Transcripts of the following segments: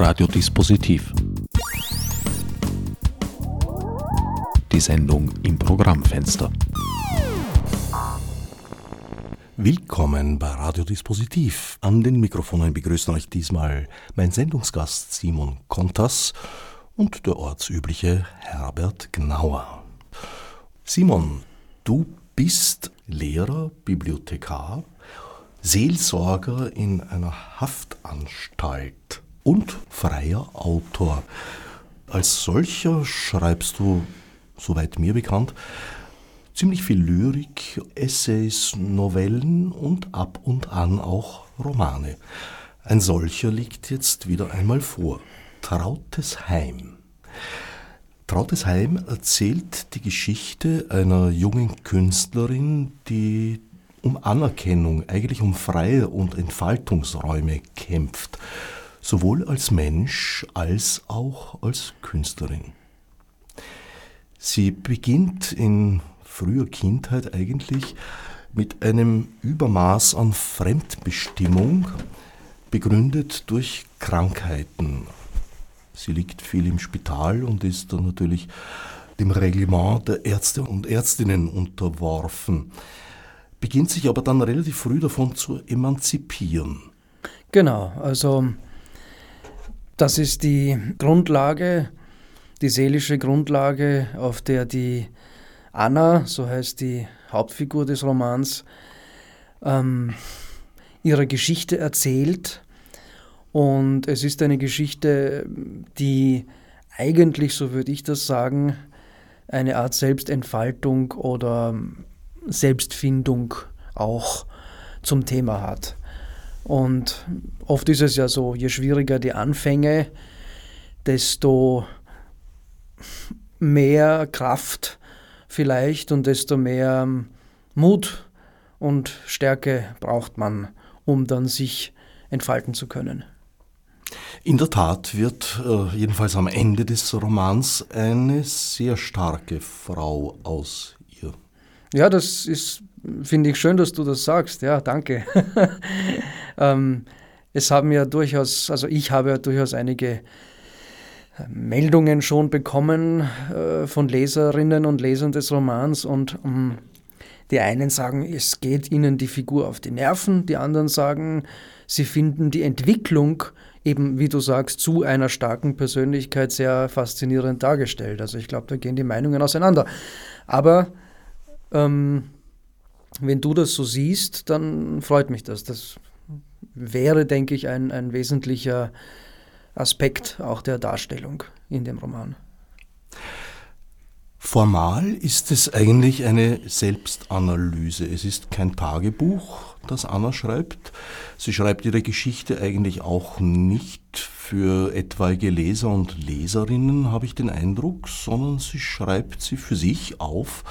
Radiodispositiv. Die Sendung im Programmfenster. Willkommen bei Radiodispositiv. An den Mikrofonen begrüßen euch diesmal mein Sendungsgast Simon Kontas und der ortsübliche Herbert Gnauer. Simon, du bist Lehrer, Bibliothekar, Seelsorger in einer Haftanstalt und freier Autor. Als solcher schreibst du, soweit mir bekannt, ziemlich viel Lyrik, Essays, Novellen und ab und an auch Romane. Ein solcher liegt jetzt wieder einmal vor. Trautes Heim. Trautes Heim erzählt die Geschichte einer jungen Künstlerin, die um Anerkennung, eigentlich um freie und Entfaltungsräume kämpft, sowohl als Mensch als auch als Künstlerin. Sie beginnt in früher Kindheit eigentlich mit einem Übermaß an Fremdbestimmung, begründet durch Krankheiten. Sie liegt viel im Spital und ist dann natürlich dem Reglement der Ärzte und Ärztinnen unterworfen beginnt sich aber dann relativ früh davon zu emanzipieren. Genau, also das ist die Grundlage, die seelische Grundlage, auf der die Anna, so heißt die Hauptfigur des Romans, ähm, ihre Geschichte erzählt. Und es ist eine Geschichte, die eigentlich, so würde ich das sagen, eine Art Selbstentfaltung oder Selbstfindung auch zum Thema hat. Und oft ist es ja so, je schwieriger die Anfänge, desto mehr Kraft vielleicht und desto mehr Mut und Stärke braucht man, um dann sich entfalten zu können. In der Tat wird äh, jedenfalls am Ende des Romans eine sehr starke Frau aus ja, das ist, finde ich schön, dass du das sagst. Ja, danke. ähm, es haben ja durchaus, also ich habe ja durchaus einige äh, Meldungen schon bekommen äh, von Leserinnen und Lesern des Romans und ähm, die einen sagen, es geht ihnen die Figur auf die Nerven, die anderen sagen, sie finden die Entwicklung eben, wie du sagst, zu einer starken Persönlichkeit sehr faszinierend dargestellt. Also ich glaube, da gehen die Meinungen auseinander. Aber ähm, wenn du das so siehst, dann freut mich das. Das wäre, denke ich, ein, ein wesentlicher Aspekt auch der Darstellung in dem Roman. Formal ist es eigentlich eine Selbstanalyse. Es ist kein Tagebuch, das Anna schreibt. Sie schreibt ihre Geschichte eigentlich auch nicht für etwaige Leser und Leserinnen, habe ich den Eindruck, sondern sie schreibt sie für sich auf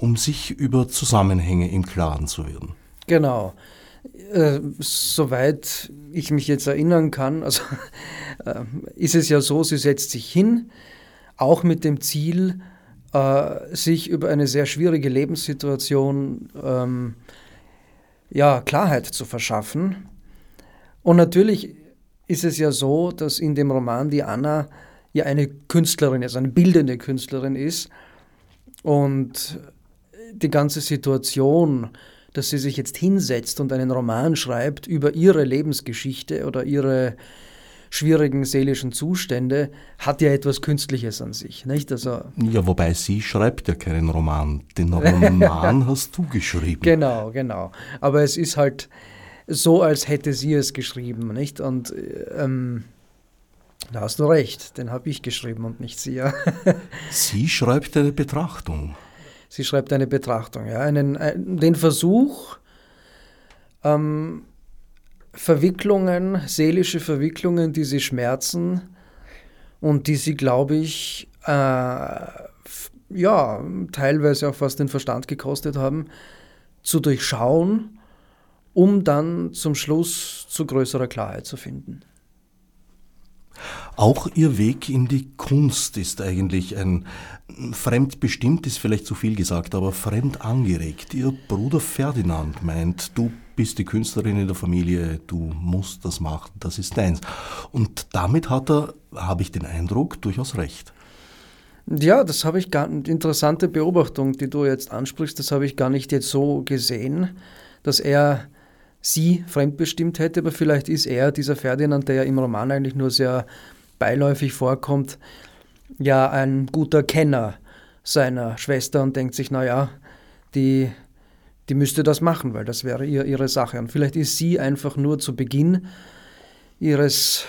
um sich über Zusammenhänge im Klaren zu werden. Genau. Äh, soweit ich mich jetzt erinnern kann, also, äh, ist es ja so, sie setzt sich hin, auch mit dem Ziel, äh, sich über eine sehr schwierige Lebenssituation ähm, ja, Klarheit zu verschaffen. Und natürlich ist es ja so, dass in dem Roman die Anna ja eine Künstlerin ist, eine bildende Künstlerin ist. Und die ganze Situation, dass sie sich jetzt hinsetzt und einen Roman schreibt über ihre Lebensgeschichte oder ihre schwierigen seelischen Zustände, hat ja etwas Künstliches an sich. Nicht? Also ja, wobei sie schreibt ja keinen Roman. Den Roman hast du geschrieben. Genau, genau. Aber es ist halt so, als hätte sie es geschrieben. Nicht? Und ähm, da hast du recht, den habe ich geschrieben und nicht sie. sie schreibt eine Betrachtung. Sie schreibt eine Betrachtung, ja, einen, ein, den Versuch, ähm, Verwicklungen, seelische Verwicklungen, die sie schmerzen und die sie, glaube ich, äh, ja, teilweise auch fast den Verstand gekostet haben, zu durchschauen, um dann zum Schluss zu größerer Klarheit zu finden. Auch Ihr Weg in die Kunst ist eigentlich ein fremdbestimmt, ist vielleicht zu viel gesagt, aber fremd angeregt. Ihr Bruder Ferdinand meint, du bist die Künstlerin in der Familie, du musst das machen, das ist deins. Und damit hat er, habe ich den Eindruck, durchaus recht. Ja, das habe ich gar interessante Beobachtung, die du jetzt ansprichst, das habe ich gar nicht jetzt so gesehen, dass er sie fremdbestimmt hätte, aber vielleicht ist er, dieser Ferdinand, der ja im Roman eigentlich nur sehr beiläufig vorkommt, ja ein guter Kenner seiner Schwester und denkt sich, naja, die, die müsste das machen, weil das wäre ihr, ihre Sache. Und vielleicht ist sie einfach nur zu Beginn ihres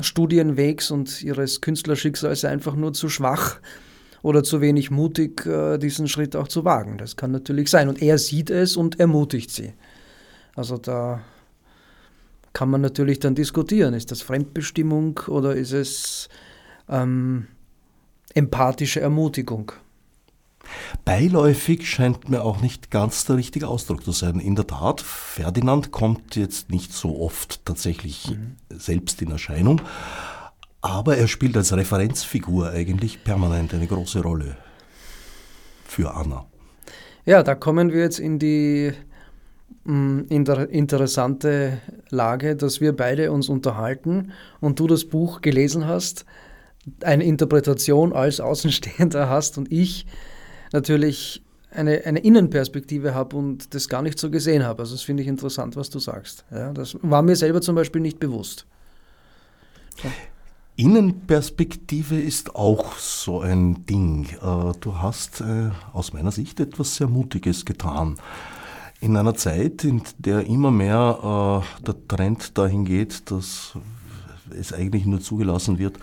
Studienwegs und ihres Künstlerschicksals einfach nur zu schwach oder zu wenig mutig, äh, diesen Schritt auch zu wagen. Das kann natürlich sein. Und er sieht es und ermutigt sie. Also da kann man natürlich dann diskutieren. Ist das Fremdbestimmung oder ist es ähm, empathische Ermutigung? Beiläufig scheint mir auch nicht ganz der richtige Ausdruck zu sein. In der Tat, Ferdinand kommt jetzt nicht so oft tatsächlich mhm. selbst in Erscheinung, aber er spielt als Referenzfigur eigentlich permanent eine große Rolle für Anna. Ja, da kommen wir jetzt in die Mm, interessante Lage, dass wir beide uns unterhalten und du das Buch gelesen hast, eine Interpretation als Außenstehender hast und ich natürlich eine, eine Innenperspektive habe und das gar nicht so gesehen habe. Also das finde ich interessant, was du sagst. Ja, das war mir selber zum Beispiel nicht bewusst. So. Innenperspektive ist auch so ein Ding. Äh, du hast äh, aus meiner Sicht etwas sehr Mutiges getan. In einer Zeit, in der immer mehr äh, der Trend dahin geht, dass es eigentlich nur zugelassen wird,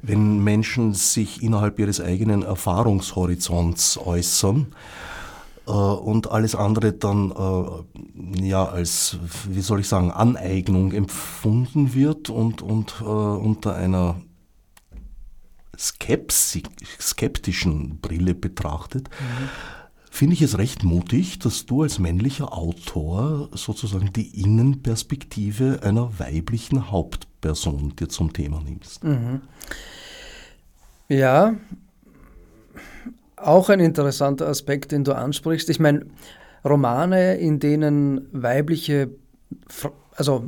wenn Menschen sich innerhalb ihres eigenen Erfahrungshorizonts äußern äh, und alles andere dann äh, ja als, wie soll ich sagen, Aneignung empfunden wird und, und äh, unter einer skeptischen Brille betrachtet. Mhm finde ich es recht mutig, dass du als männlicher Autor sozusagen die Innenperspektive einer weiblichen Hauptperson dir zum Thema nimmst. Mhm. Ja, auch ein interessanter Aspekt, den du ansprichst. Ich meine, Romane, in denen weibliche, also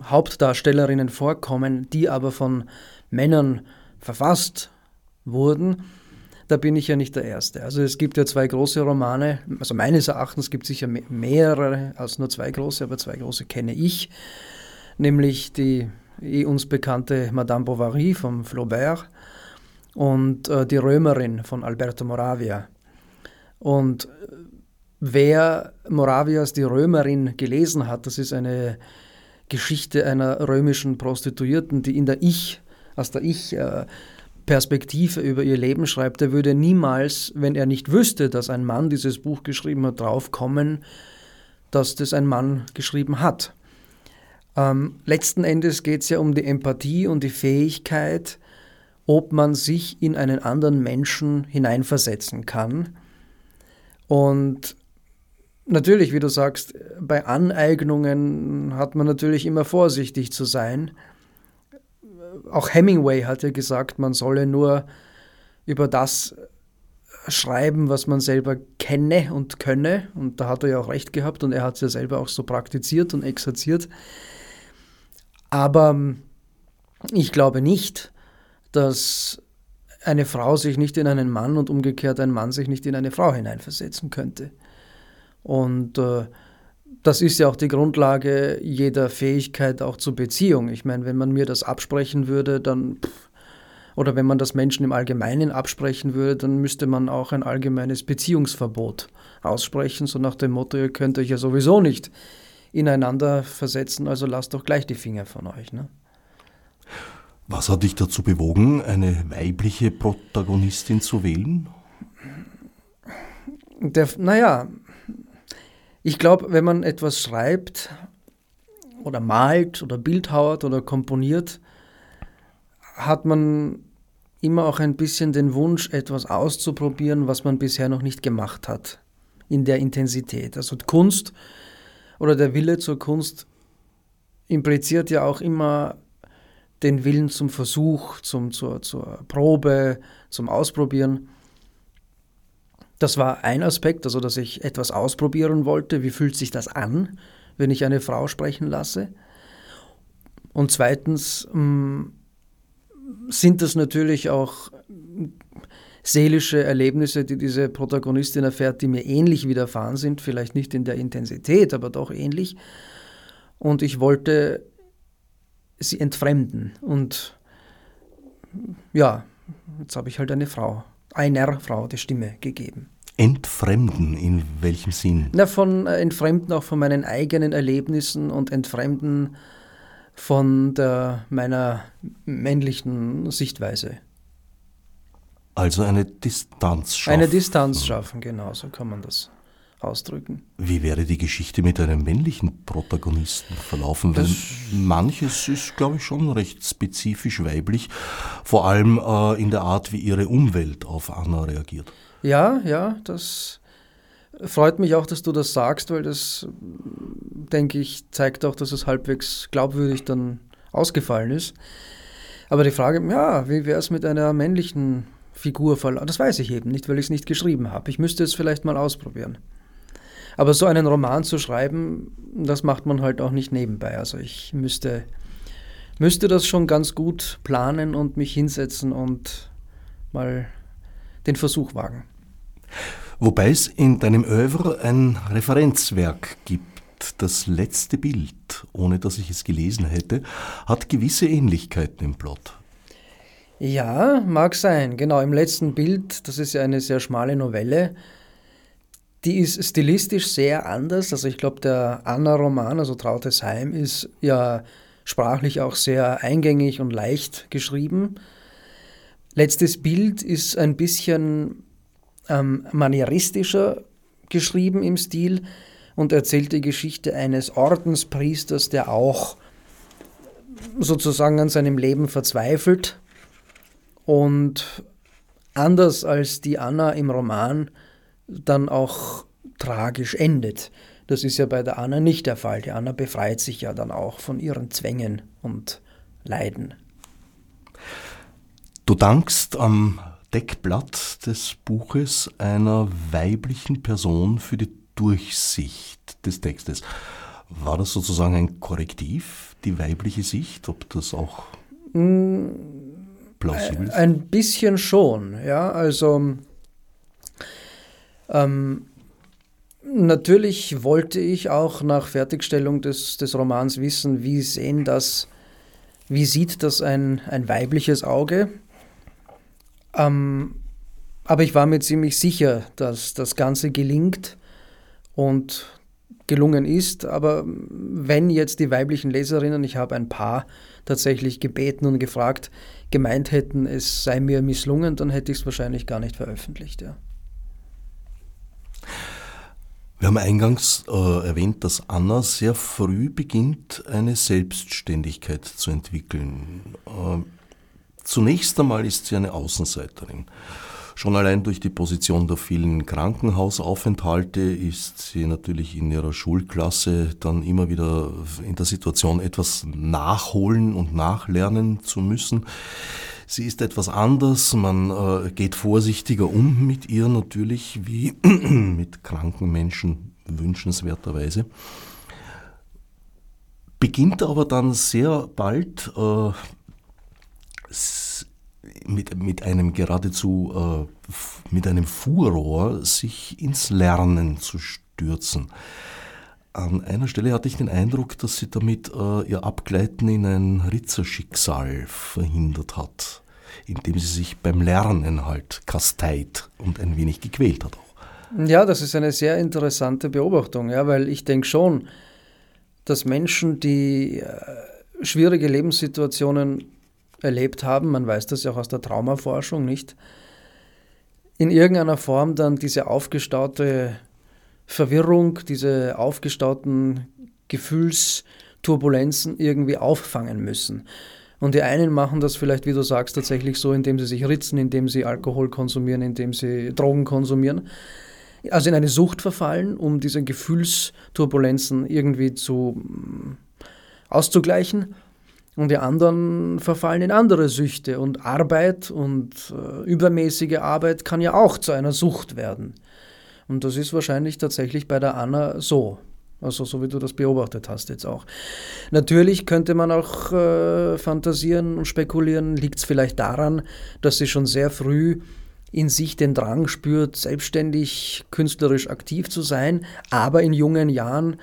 Hauptdarstellerinnen vorkommen, die aber von Männern verfasst wurden, da bin ich ja nicht der Erste. Also es gibt ja zwei große Romane, also meines Erachtens gibt es sicher mehrere als nur zwei große, aber zwei große kenne ich, nämlich die eh uns bekannte Madame Bovary von Flaubert und äh, die Römerin von Alberto Moravia. Und äh, wer Moravias Die Römerin gelesen hat, das ist eine Geschichte einer römischen Prostituierten, die in der Ich, aus der Ich äh, Perspektive über ihr Leben schreibt, er würde niemals, wenn er nicht wüsste, dass ein Mann dieses Buch geschrieben hat, draufkommen, dass das ein Mann geschrieben hat. Ähm, letzten Endes geht es ja um die Empathie und die Fähigkeit, ob man sich in einen anderen Menschen hineinversetzen kann. Und natürlich, wie du sagst, bei Aneignungen hat man natürlich immer vorsichtig zu sein auch Hemingway hat ja gesagt, man solle nur über das schreiben, was man selber kenne und könne. Und da hat er ja auch recht gehabt und er hat es ja selber auch so praktiziert und exerziert. Aber ähm, ich glaube nicht, dass eine Frau sich nicht in einen Mann und umgekehrt ein Mann sich nicht in eine Frau hineinversetzen könnte. Und äh, das ist ja auch die Grundlage jeder Fähigkeit auch zur Beziehung. Ich meine, wenn man mir das absprechen würde, dann oder wenn man das Menschen im Allgemeinen absprechen würde, dann müsste man auch ein allgemeines Beziehungsverbot aussprechen, so nach dem Motto, ihr könnt euch ja sowieso nicht ineinander versetzen, also lasst doch gleich die Finger von euch. Ne? Was hat dich dazu bewogen, eine weibliche Protagonistin zu wählen? Der, naja, ich glaube, wenn man etwas schreibt oder malt oder bildhauert oder komponiert, hat man immer auch ein bisschen den Wunsch, etwas auszuprobieren, was man bisher noch nicht gemacht hat, in der Intensität. Also Kunst oder der Wille zur Kunst impliziert ja auch immer den Willen zum Versuch, zum, zur, zur Probe, zum Ausprobieren. Das war ein Aspekt, also dass ich etwas ausprobieren wollte. Wie fühlt sich das an, wenn ich eine Frau sprechen lasse? Und zweitens mm, sind das natürlich auch seelische Erlebnisse, die diese Protagonistin erfährt, die mir ähnlich widerfahren sind, vielleicht nicht in der Intensität, aber doch ähnlich. Und ich wollte sie entfremden. Und ja, jetzt habe ich halt eine Frau, einer Frau die Stimme gegeben. Entfremden, in welchem Sinn? Na, von äh, Entfremden auch von meinen eigenen Erlebnissen und Entfremden von der, meiner männlichen Sichtweise. Also eine Distanz schaffen. Eine Distanz schaffen, genau, so kann man das ausdrücken. Wie wäre die Geschichte mit einem männlichen Protagonisten verlaufen? Weil manches ist, glaube ich, schon recht spezifisch weiblich, vor allem äh, in der Art, wie ihre Umwelt auf Anna reagiert. Ja, ja, das freut mich auch, dass du das sagst, weil das, denke ich, zeigt auch, dass es halbwegs glaubwürdig dann ausgefallen ist. Aber die Frage, ja, wie wäre es mit einer männlichen Figur verlaufen? Das weiß ich eben nicht, weil ich es nicht geschrieben habe. Ich müsste es vielleicht mal ausprobieren. Aber so einen Roman zu schreiben, das macht man halt auch nicht nebenbei. Also ich müsste, müsste das schon ganz gut planen und mich hinsetzen und mal den Versuch wagen. Wobei es in deinem Oeuvre ein Referenzwerk gibt. Das letzte Bild, ohne dass ich es gelesen hätte, hat gewisse Ähnlichkeiten im Plot. Ja, mag sein. Genau, im letzten Bild, das ist ja eine sehr schmale Novelle, die ist stilistisch sehr anders. Also ich glaube, der Anna-Roman, also Trautes Heim, ist ja sprachlich auch sehr eingängig und leicht geschrieben. Letztes Bild ist ein bisschen ähm, manieristischer geschrieben im Stil und erzählt die Geschichte eines Ordenspriesters, der auch sozusagen an seinem Leben verzweifelt und anders als die Anna im Roman dann auch tragisch endet. Das ist ja bei der Anna nicht der Fall. Die Anna befreit sich ja dann auch von ihren Zwängen und Leiden. Du dankst am Deckblatt des Buches einer weiblichen Person für die Durchsicht des Textes. War das sozusagen ein Korrektiv, die weibliche Sicht, ob das auch mm, plausibel ist? Ein bisschen schon, ja. Also ähm, natürlich wollte ich auch nach Fertigstellung des, des Romans wissen, wie sehen das, wie sieht das ein, ein weibliches Auge? Ähm, aber ich war mir ziemlich sicher, dass das Ganze gelingt und gelungen ist. Aber wenn jetzt die weiblichen Leserinnen, ich habe ein paar tatsächlich gebeten und gefragt, gemeint hätten, es sei mir misslungen, dann hätte ich es wahrscheinlich gar nicht veröffentlicht. Ja. Wir haben eingangs äh, erwähnt, dass Anna sehr früh beginnt, eine Selbstständigkeit zu entwickeln. Äh, Zunächst einmal ist sie eine Außenseiterin. Schon allein durch die Position der vielen Krankenhausaufenthalte ist sie natürlich in ihrer Schulklasse dann immer wieder in der Situation, etwas nachholen und nachlernen zu müssen. Sie ist etwas anders, man äh, geht vorsichtiger um mit ihr natürlich, wie mit kranken Menschen wünschenswerterweise. Beginnt aber dann sehr bald äh, mit, mit einem geradezu, äh, mit einem Furor sich ins Lernen zu stürzen. An einer Stelle hatte ich den Eindruck, dass sie damit äh, ihr Abgleiten in ein Ritzerschicksal verhindert hat, indem sie sich beim Lernen halt kasteit und ein wenig gequält hat auch. Ja, das ist eine sehr interessante Beobachtung, ja, weil ich denke schon, dass Menschen, die äh, schwierige Lebenssituationen erlebt haben, man weiß das ja auch aus der Traumaforschung nicht, in irgendeiner Form dann diese aufgestaute Verwirrung, diese aufgestauten Gefühlsturbulenzen irgendwie auffangen müssen. Und die einen machen das vielleicht, wie du sagst, tatsächlich so, indem sie sich ritzen, indem sie Alkohol konsumieren, indem sie Drogen konsumieren. Also in eine Sucht verfallen, um diese Gefühlsturbulenzen irgendwie zu auszugleichen. Und die anderen verfallen in andere Süchte. Und Arbeit und äh, übermäßige Arbeit kann ja auch zu einer Sucht werden. Und das ist wahrscheinlich tatsächlich bei der Anna so. Also so wie du das beobachtet hast jetzt auch. Natürlich könnte man auch äh, fantasieren und spekulieren, liegt es vielleicht daran, dass sie schon sehr früh in sich den Drang spürt, selbstständig künstlerisch aktiv zu sein, aber in jungen Jahren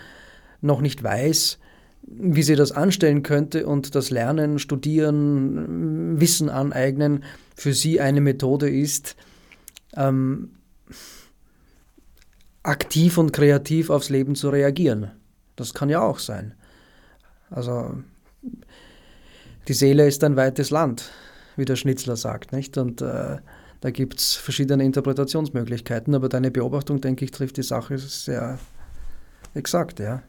noch nicht weiß, wie sie das anstellen könnte und das Lernen, Studieren, Wissen aneignen für sie eine Methode ist, ähm, aktiv und kreativ aufs Leben zu reagieren. Das kann ja auch sein. Also die Seele ist ein weites Land, wie der Schnitzler sagt, nicht? Und äh, da gibt es verschiedene Interpretationsmöglichkeiten, aber deine Beobachtung, denke ich, trifft die Sache sehr exakt, ja.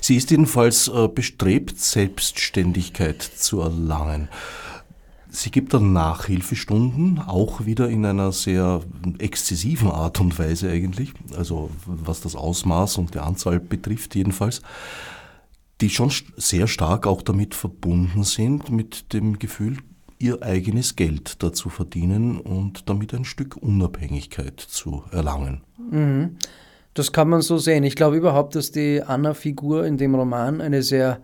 Sie ist jedenfalls äh, bestrebt, Selbstständigkeit zu erlangen. Sie gibt dann Nachhilfestunden, auch wieder in einer sehr exzessiven Art und Weise eigentlich, also was das Ausmaß und die Anzahl betrifft jedenfalls, die schon sehr stark auch damit verbunden sind, mit dem Gefühl, ihr eigenes Geld dazu verdienen und damit ein Stück Unabhängigkeit zu erlangen. Mhm. Das kann man so sehen. Ich glaube überhaupt, dass die Anna-Figur in dem Roman eine sehr,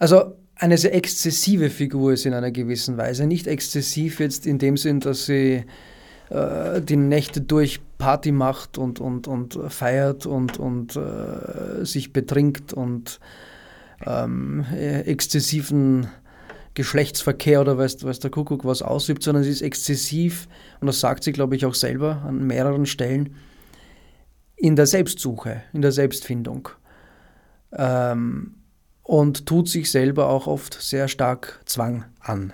also eine sehr exzessive Figur ist in einer gewissen Weise. Nicht exzessiv jetzt in dem Sinn, dass sie äh, die Nächte durch Party macht und, und, und feiert und, und äh, sich betrinkt und ähm, exzessiven Geschlechtsverkehr oder weiß, weiß der Kuckuck was ausübt, sondern sie ist exzessiv, und das sagt sie, glaube ich, auch selber an mehreren Stellen, in der Selbstsuche, in der Selbstfindung. Ähm, und tut sich selber auch oft sehr stark Zwang an.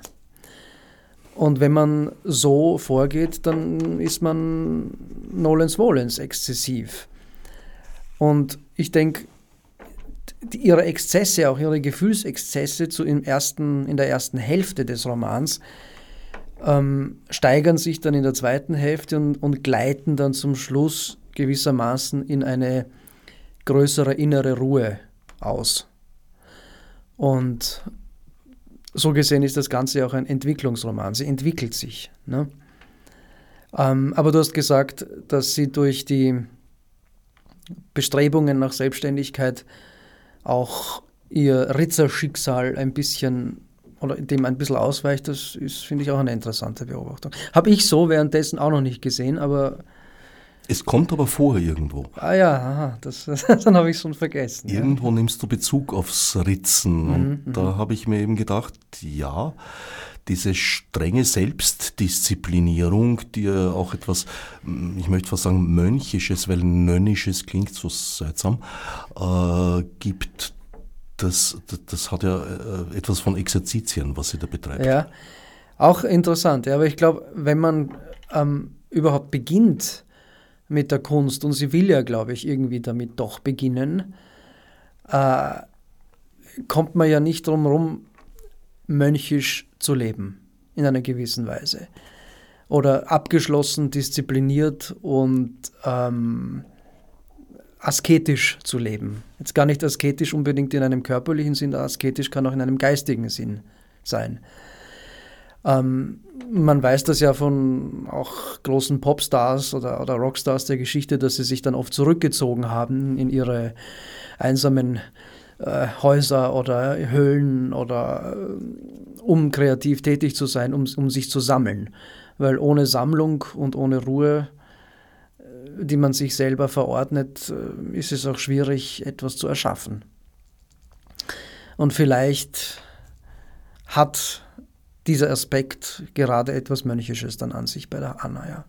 Und wenn man so vorgeht, dann ist man nolens volens exzessiv. Und ich denke, ihre Exzesse, auch ihre Gefühlsexzesse zu im ersten, in der ersten Hälfte des Romans, ähm, steigern sich dann in der zweiten Hälfte und, und gleiten dann zum Schluss gewissermaßen in eine größere innere Ruhe aus. Und so gesehen ist das Ganze auch ein Entwicklungsroman. Sie entwickelt sich. Ne? Ähm, aber du hast gesagt, dass sie durch die Bestrebungen nach Selbstständigkeit auch ihr Ritzerschicksal ein bisschen oder dem ein bisschen ausweicht, das ist, finde ich, auch eine interessante Beobachtung. Habe ich so währenddessen auch noch nicht gesehen, aber es kommt aber vor irgendwo. Ah ja, aha, das, dann habe ich es schon vergessen. Irgendwo ja. nimmst du Bezug aufs Ritzen. Mhm, und mhm. da habe ich mir eben gedacht, ja, diese strenge Selbstdisziplinierung, die ja auch etwas, ich möchte fast sagen, Mönchisches, weil Nönnisches klingt so seltsam, äh, gibt, das, das, das, hat ja äh, etwas von Exerzitien, was sie da betreibt. Ja, auch interessant. Ja, aber ich glaube, wenn man ähm, überhaupt beginnt, mit der Kunst und sie will ja, glaube ich, irgendwie damit doch beginnen, äh, kommt man ja nicht drum herum, mönchisch zu leben, in einer gewissen Weise. Oder abgeschlossen, diszipliniert und ähm, asketisch zu leben. Jetzt gar nicht asketisch unbedingt in einem körperlichen Sinn, asketisch kann auch in einem geistigen Sinn sein. Ähm, man weiß das ja von auch großen Popstars oder, oder Rockstars der Geschichte, dass sie sich dann oft zurückgezogen haben in ihre einsamen äh, Häuser oder Höhlen oder äh, um kreativ tätig zu sein, um, um sich zu sammeln. Weil ohne Sammlung und ohne Ruhe, äh, die man sich selber verordnet, äh, ist es auch schwierig, etwas zu erschaffen. Und vielleicht hat dieser Aspekt gerade etwas Mönchisches dann an sich bei der Anna, ja.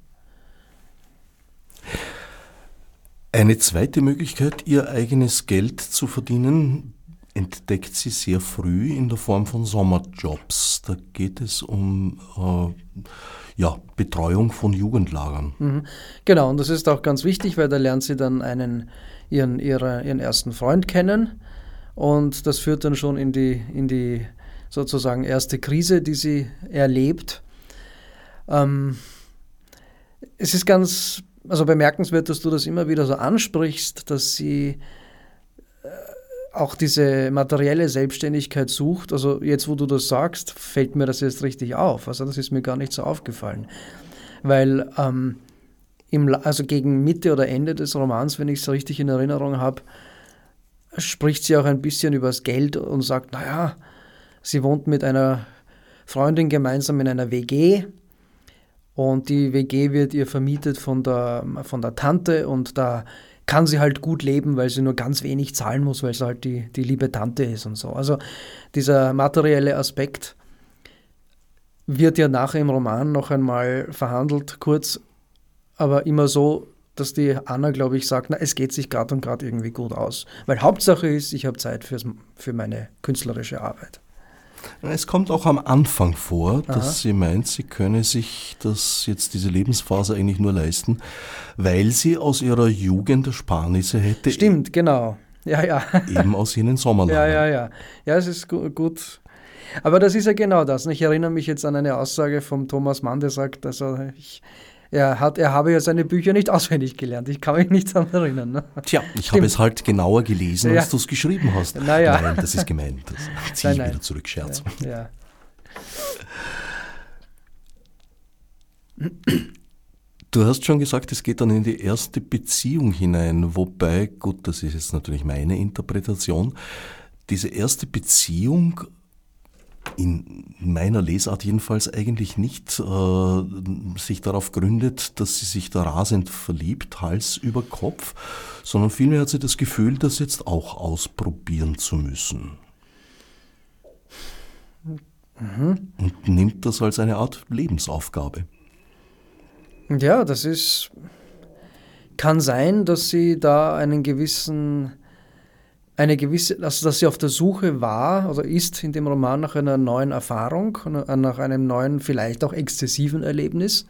Eine zweite Möglichkeit, ihr eigenes Geld zu verdienen, entdeckt sie sehr früh in der Form von Sommerjobs. Da geht es um äh, ja, Betreuung von Jugendlagern. Mhm. Genau, und das ist auch ganz wichtig, weil da lernt sie dann einen, ihren, ihre, ihren ersten Freund kennen. Und das führt dann schon in die, in die sozusagen erste Krise, die sie erlebt. Ähm, es ist ganz also bemerkenswert, dass du das immer wieder so ansprichst, dass sie äh, auch diese materielle Selbstständigkeit sucht. Also jetzt, wo du das sagst, fällt mir das jetzt richtig auf. Also das ist mir gar nicht so aufgefallen. Weil ähm, im, also gegen Mitte oder Ende des Romans, wenn ich es richtig in Erinnerung habe, spricht sie auch ein bisschen über das Geld und sagt, naja, sie wohnt mit einer Freundin gemeinsam in einer WG und die WG wird ihr vermietet von der, von der Tante und da kann sie halt gut leben, weil sie nur ganz wenig zahlen muss, weil sie halt die, die liebe Tante ist und so. Also dieser materielle Aspekt wird ja nachher im Roman noch einmal verhandelt, kurz, aber immer so, dass die Anna, glaube ich, sagt, na, es geht sich gerade und gerade irgendwie gut aus. Weil Hauptsache ist, ich habe Zeit fürs, für meine künstlerische Arbeit. Es kommt auch am Anfang vor, dass Aha. sie meint, sie könne sich das jetzt diese Lebensphase eigentlich nur leisten, weil sie aus ihrer Jugend Ersparnisse hätte. Stimmt, genau. Ja, ja. Eben aus jenen Sommerlagen. Ja, ja, ja. Ja, es ist gut. Aber das ist ja genau das. Ich erinnere mich jetzt an eine Aussage von Thomas Mann, der sagt, also ich, er, hat, er habe ja seine Bücher nicht auswendig gelernt. Ich kann mich nicht daran erinnern. Ne? Tja, ich Stimmt. habe es halt genauer gelesen, als ja. du es geschrieben hast. Naja. Nein, das ist gemeint. Das ziehe ich nein, wieder zurück, Scherz. Ja. ja. Du hast schon gesagt, es geht dann in die erste Beziehung hinein, wobei, gut, das ist jetzt natürlich meine Interpretation, diese erste Beziehung in meiner Lesart jedenfalls eigentlich nicht äh, sich darauf gründet, dass sie sich da rasend verliebt, Hals über Kopf, sondern vielmehr hat sie das Gefühl, das jetzt auch ausprobieren zu müssen. Mhm. Und nimmt das als eine Art Lebensaufgabe. Ja, das ist. Kann sein, dass sie da einen gewissen eine gewisse, also dass sie auf der Suche war oder ist in dem Roman nach einer neuen Erfahrung, nach einem neuen, vielleicht auch exzessiven Erlebnis.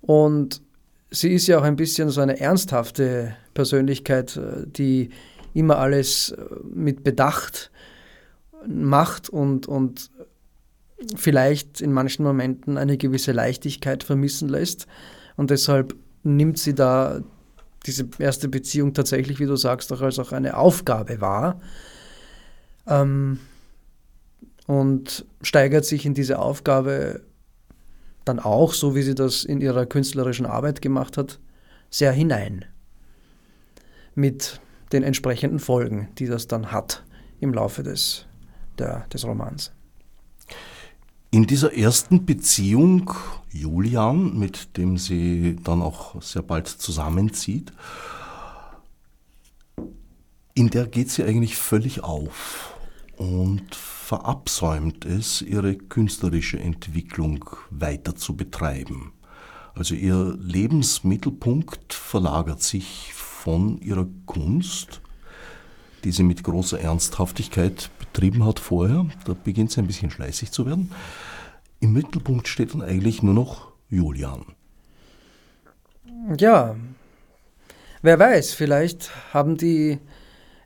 Und sie ist ja auch ein bisschen so eine ernsthafte Persönlichkeit, die immer alles mit Bedacht macht und, und vielleicht in manchen Momenten eine gewisse Leichtigkeit vermissen lässt. Und deshalb nimmt sie da diese erste Beziehung tatsächlich, wie du sagst, auch als auch eine Aufgabe war. Ähm, und steigert sich in diese Aufgabe dann auch, so wie sie das in ihrer künstlerischen Arbeit gemacht hat, sehr hinein. Mit den entsprechenden Folgen, die das dann hat im Laufe des, der, des Romans. In dieser ersten Beziehung, Julian, mit dem sie dann auch sehr bald zusammenzieht, in der geht sie eigentlich völlig auf und verabsäumt es, ihre künstlerische Entwicklung weiter zu betreiben. Also ihr Lebensmittelpunkt verlagert sich von ihrer Kunst, die sie mit großer Ernsthaftigkeit betrieben hat vorher, da beginnt sie ein bisschen schleißig zu werden. Im Mittelpunkt steht dann eigentlich nur noch Julian. Ja, wer weiß, vielleicht haben die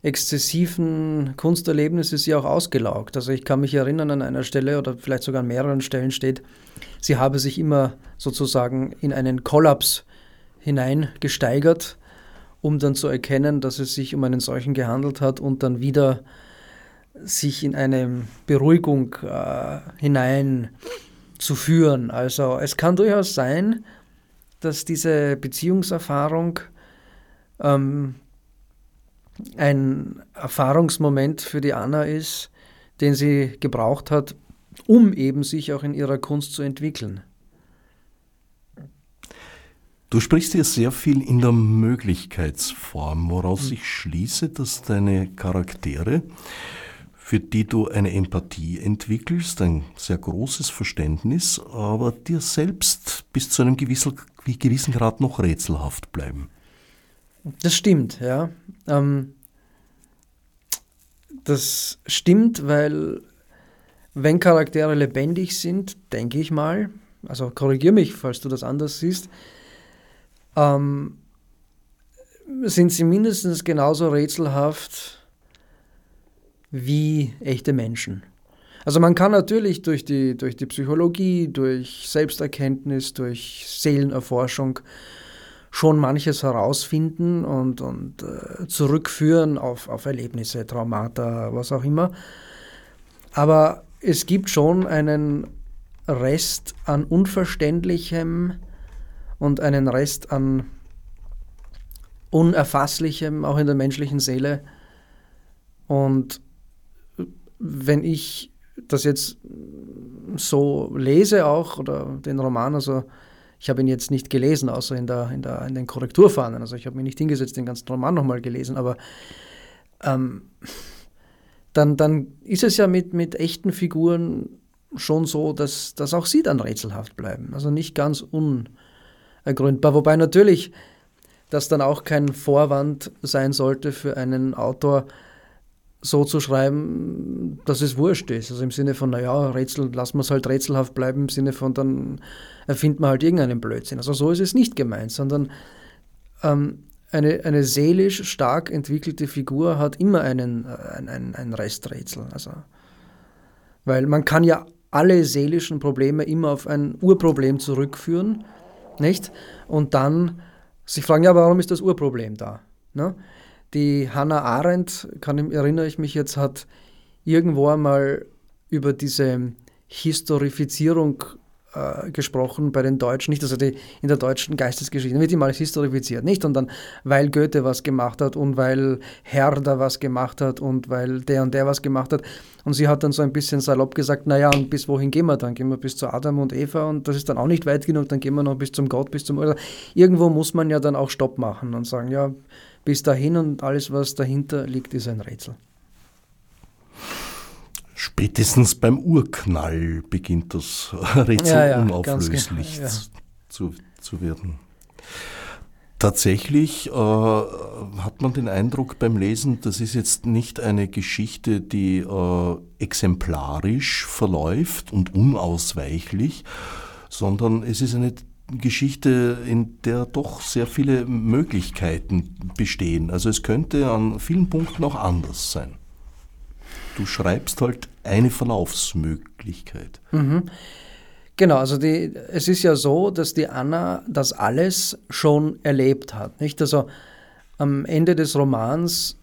exzessiven Kunsterlebnisse sie auch ausgelaugt. Also ich kann mich erinnern an einer Stelle oder vielleicht sogar an mehreren Stellen steht, sie habe sich immer sozusagen in einen Kollaps hineingesteigert, um dann zu erkennen, dass es sich um einen solchen gehandelt hat und dann wieder sich in eine Beruhigung äh, hinein zu führen. Also es kann durchaus sein, dass diese Beziehungserfahrung ähm, ein Erfahrungsmoment für die Anna ist, den sie gebraucht hat, um eben sich auch in ihrer Kunst zu entwickeln. Du sprichst hier sehr viel in der Möglichkeitsform, woraus ich schließe, dass deine Charaktere für die du eine Empathie entwickelst, ein sehr großes Verständnis, aber dir selbst bis zu einem gewissen, Grad noch rätselhaft bleiben. Das stimmt, ja. Ähm, das stimmt, weil wenn Charaktere lebendig sind, denke ich mal, also korrigier mich, falls du das anders siehst, ähm, sind sie mindestens genauso rätselhaft wie echte Menschen. Also man kann natürlich durch die, durch die Psychologie, durch Selbsterkenntnis, durch Seelenerforschung schon manches herausfinden und, und äh, zurückführen auf, auf Erlebnisse, Traumata, was auch immer. Aber es gibt schon einen Rest an Unverständlichem und einen Rest an Unerfasslichem, auch in der menschlichen Seele. Und wenn ich das jetzt so lese auch, oder den Roman, also ich habe ihn jetzt nicht gelesen, außer in, der, in, der, in den Korrekturfahnen. Also ich habe mich nicht hingesetzt, den ganzen Roman nochmal gelesen, aber ähm, dann, dann ist es ja mit, mit echten Figuren schon so, dass, dass auch sie dann rätselhaft bleiben. Also nicht ganz unergründbar. Wobei natürlich das dann auch kein Vorwand sein sollte für einen Autor, so zu schreiben, dass es wurscht ist. Also im Sinne von, naja, Rätsel, lassen wir es halt rätselhaft bleiben, im Sinne von, dann erfinden wir halt irgendeinen Blödsinn. Also so ist es nicht gemeint, sondern ähm, eine, eine seelisch stark entwickelte Figur hat immer einen, äh, ein, ein Resträtsel. Also, weil man kann ja alle seelischen Probleme immer auf ein Urproblem zurückführen, nicht? Und dann sich fragen, ja, warum ist das Urproblem da? Ne? Die Hannah Arendt, kann, erinnere ich mich jetzt, hat irgendwo einmal über diese Historifizierung äh, gesprochen bei den Deutschen, nicht, also die, in der deutschen Geistesgeschichte, wird die mal historifiziert, nicht? Und dann, weil Goethe was gemacht hat und weil Herder was gemacht hat und weil der und der was gemacht hat. Und sie hat dann so ein bisschen salopp gesagt, naja, und bis wohin gehen wir dann? Gehen wir bis zu Adam und Eva und das ist dann auch nicht weit genug, dann gehen wir noch bis zum Gott, bis zum... Irgendwo muss man ja dann auch Stopp machen und sagen, ja, bis dahin und alles, was dahinter liegt, ist ein Rätsel. Spätestens beim Urknall beginnt das Rätsel ja, ja, unauflöslich ja. zu, zu werden. Tatsächlich äh, hat man den Eindruck beim Lesen, das ist jetzt nicht eine Geschichte, die äh, exemplarisch verläuft und unausweichlich, sondern es ist eine Geschichte, in der doch sehr viele Möglichkeiten bestehen. Also es könnte an vielen Punkten auch anders sein. Du schreibst halt eine Verlaufsmöglichkeit. Mhm. Genau, also die, es ist ja so, dass die Anna das alles schon erlebt hat. Nicht? Also am Ende des Romans,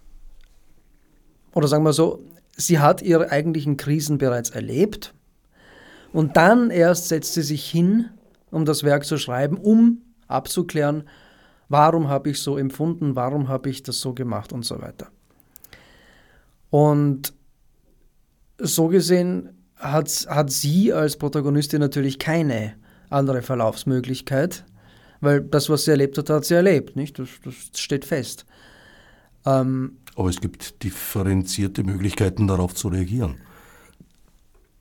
oder sagen wir so, sie hat ihre eigentlichen Krisen bereits erlebt und dann erst setzt sie sich hin um das Werk zu schreiben, um abzuklären, warum habe ich so empfunden, warum habe ich das so gemacht und so weiter. Und so gesehen hat, hat sie als Protagonistin natürlich keine andere Verlaufsmöglichkeit, weil das, was sie erlebt hat, hat sie erlebt, nicht? Das, das steht fest. Ähm, Aber es gibt differenzierte Möglichkeiten, darauf zu reagieren.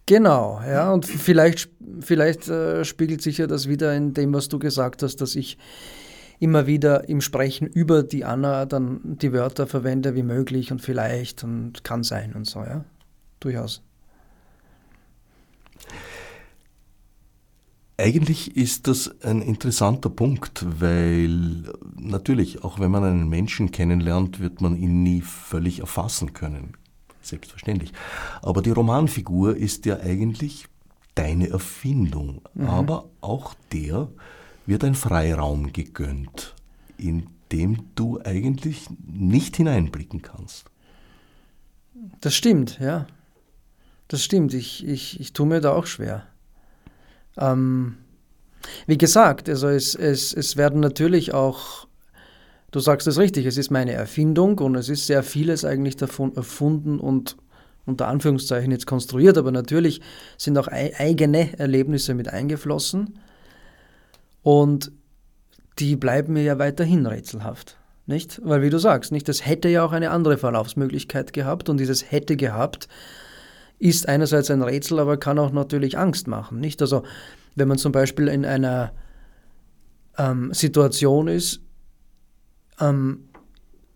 Genau, ja, und vielleicht, vielleicht äh, spiegelt sich ja das wieder in dem, was du gesagt hast, dass ich immer wieder im Sprechen über die Anna dann die Wörter verwende wie möglich und vielleicht und kann sein und so, ja, durchaus. Eigentlich ist das ein interessanter Punkt, weil natürlich, auch wenn man einen Menschen kennenlernt, wird man ihn nie völlig erfassen können selbstverständlich. Aber die Romanfigur ist ja eigentlich deine Erfindung. Mhm. Aber auch der wird ein Freiraum gegönnt, in dem du eigentlich nicht hineinblicken kannst. Das stimmt, ja. Das stimmt. Ich, ich, ich tue mir da auch schwer. Ähm, wie gesagt, also es, es, es werden natürlich auch Du sagst es richtig, es ist meine Erfindung und es ist sehr vieles eigentlich davon erfunden und unter Anführungszeichen jetzt konstruiert, aber natürlich sind auch eigene Erlebnisse mit eingeflossen und die bleiben mir ja weiterhin rätselhaft. Nicht? Weil wie du sagst, nicht, das hätte ja auch eine andere Verlaufsmöglichkeit gehabt und dieses hätte gehabt ist einerseits ein Rätsel, aber kann auch natürlich Angst machen. Nicht? Also wenn man zum Beispiel in einer ähm, Situation ist, ähm,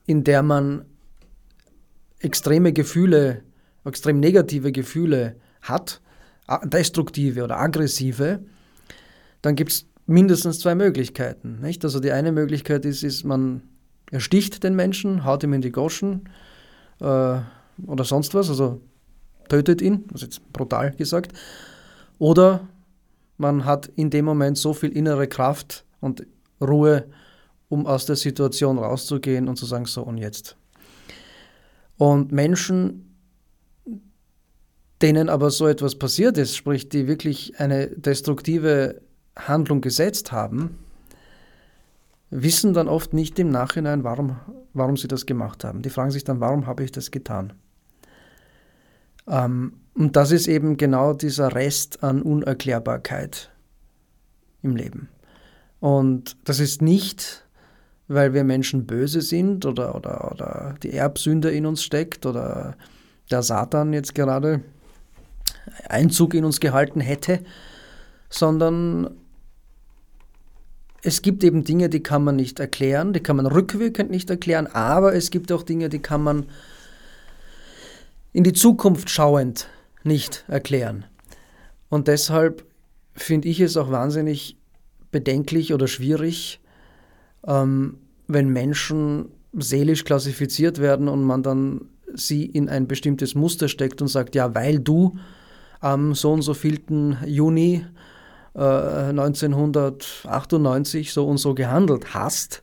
in der man extreme Gefühle, extrem negative Gefühle hat, destruktive oder aggressive, dann gibt es mindestens zwei Möglichkeiten. Nicht? Also die eine Möglichkeit ist, ist, man ersticht den Menschen, haut ihm in die Goschen äh, oder sonst was, also tötet ihn, das ist jetzt brutal gesagt. Oder man hat in dem Moment so viel innere Kraft und Ruhe um aus der Situation rauszugehen und zu sagen, so und jetzt. Und Menschen, denen aber so etwas passiert ist, sprich, die wirklich eine destruktive Handlung gesetzt haben, wissen dann oft nicht im Nachhinein, warum, warum sie das gemacht haben. Die fragen sich dann, warum habe ich das getan? Ähm, und das ist eben genau dieser Rest an Unerklärbarkeit im Leben. Und das ist nicht, weil wir Menschen böse sind oder, oder, oder die Erbsünde in uns steckt oder der Satan jetzt gerade Einzug in uns gehalten hätte, sondern es gibt eben Dinge, die kann man nicht erklären, die kann man rückwirkend nicht erklären, aber es gibt auch Dinge, die kann man in die Zukunft schauend nicht erklären. Und deshalb finde ich es auch wahnsinnig bedenklich oder schwierig, ähm, wenn Menschen seelisch klassifiziert werden und man dann sie in ein bestimmtes Muster steckt und sagt, ja, weil du am so und so vielten Juni 1998 äh, so und so gehandelt hast.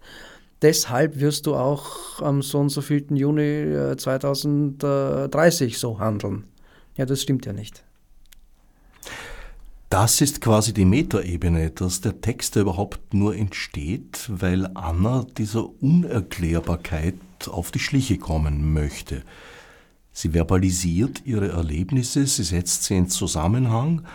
Deshalb wirst du auch am so und so vielten Juni 2030 äh, so handeln. Ja, das stimmt ja nicht. Das ist quasi die Metaebene, dass der Text überhaupt nur entsteht, weil Anna dieser Unerklärbarkeit auf die Schliche kommen möchte. Sie verbalisiert ihre Erlebnisse, sie setzt sie in Zusammenhang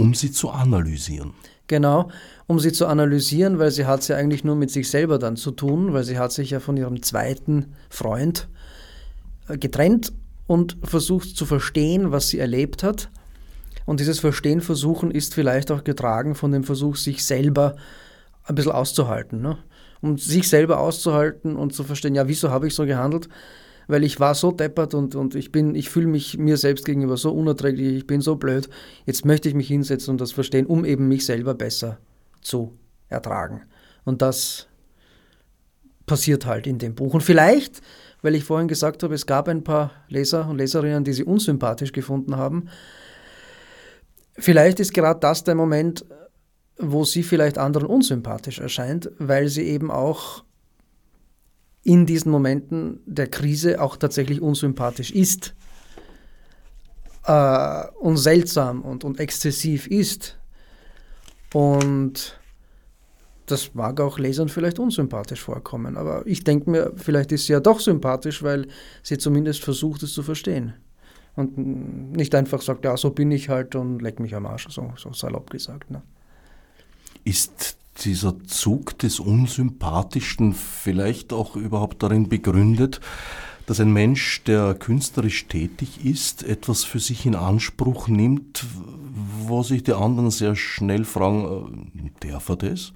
um sie zu analysieren. Genau, um sie zu analysieren, weil sie hat es ja eigentlich nur mit sich selber dann zu tun, weil sie hat sich ja von ihrem zweiten Freund äh, getrennt und versucht zu verstehen, was sie erlebt hat. Und dieses Verstehen versuchen ist vielleicht auch getragen von dem Versuch, sich selber ein bisschen auszuhalten. Ne? Um sich selber auszuhalten und zu verstehen, ja, wieso habe ich so gehandelt? weil ich war so deppert und, und ich ich fühle mich mir selbst gegenüber so unerträglich, ich bin so blöd. Jetzt möchte ich mich hinsetzen und das verstehen, um eben mich selber besser zu ertragen. Und das passiert halt in dem Buch. Und vielleicht, weil ich vorhin gesagt habe, es gab ein paar Leser und Leserinnen, die sie unsympathisch gefunden haben, vielleicht ist gerade das der Moment, wo sie vielleicht anderen unsympathisch erscheint, weil sie eben auch in diesen Momenten der Krise auch tatsächlich unsympathisch ist äh, und seltsam und, und exzessiv ist. Und das mag auch Lesern vielleicht unsympathisch vorkommen, aber ich denke mir, vielleicht ist sie ja doch sympathisch, weil sie zumindest versucht, es zu verstehen. Und nicht einfach sagt, ja, so bin ich halt und leck mich am Arsch, so, so salopp gesagt. Ne? Ist dieser Zug des Unsympathischen vielleicht auch überhaupt darin begründet, dass ein Mensch, der künstlerisch tätig ist, etwas für sich in Anspruch nimmt, wo sich die anderen sehr schnell fragen, äh, darf er das?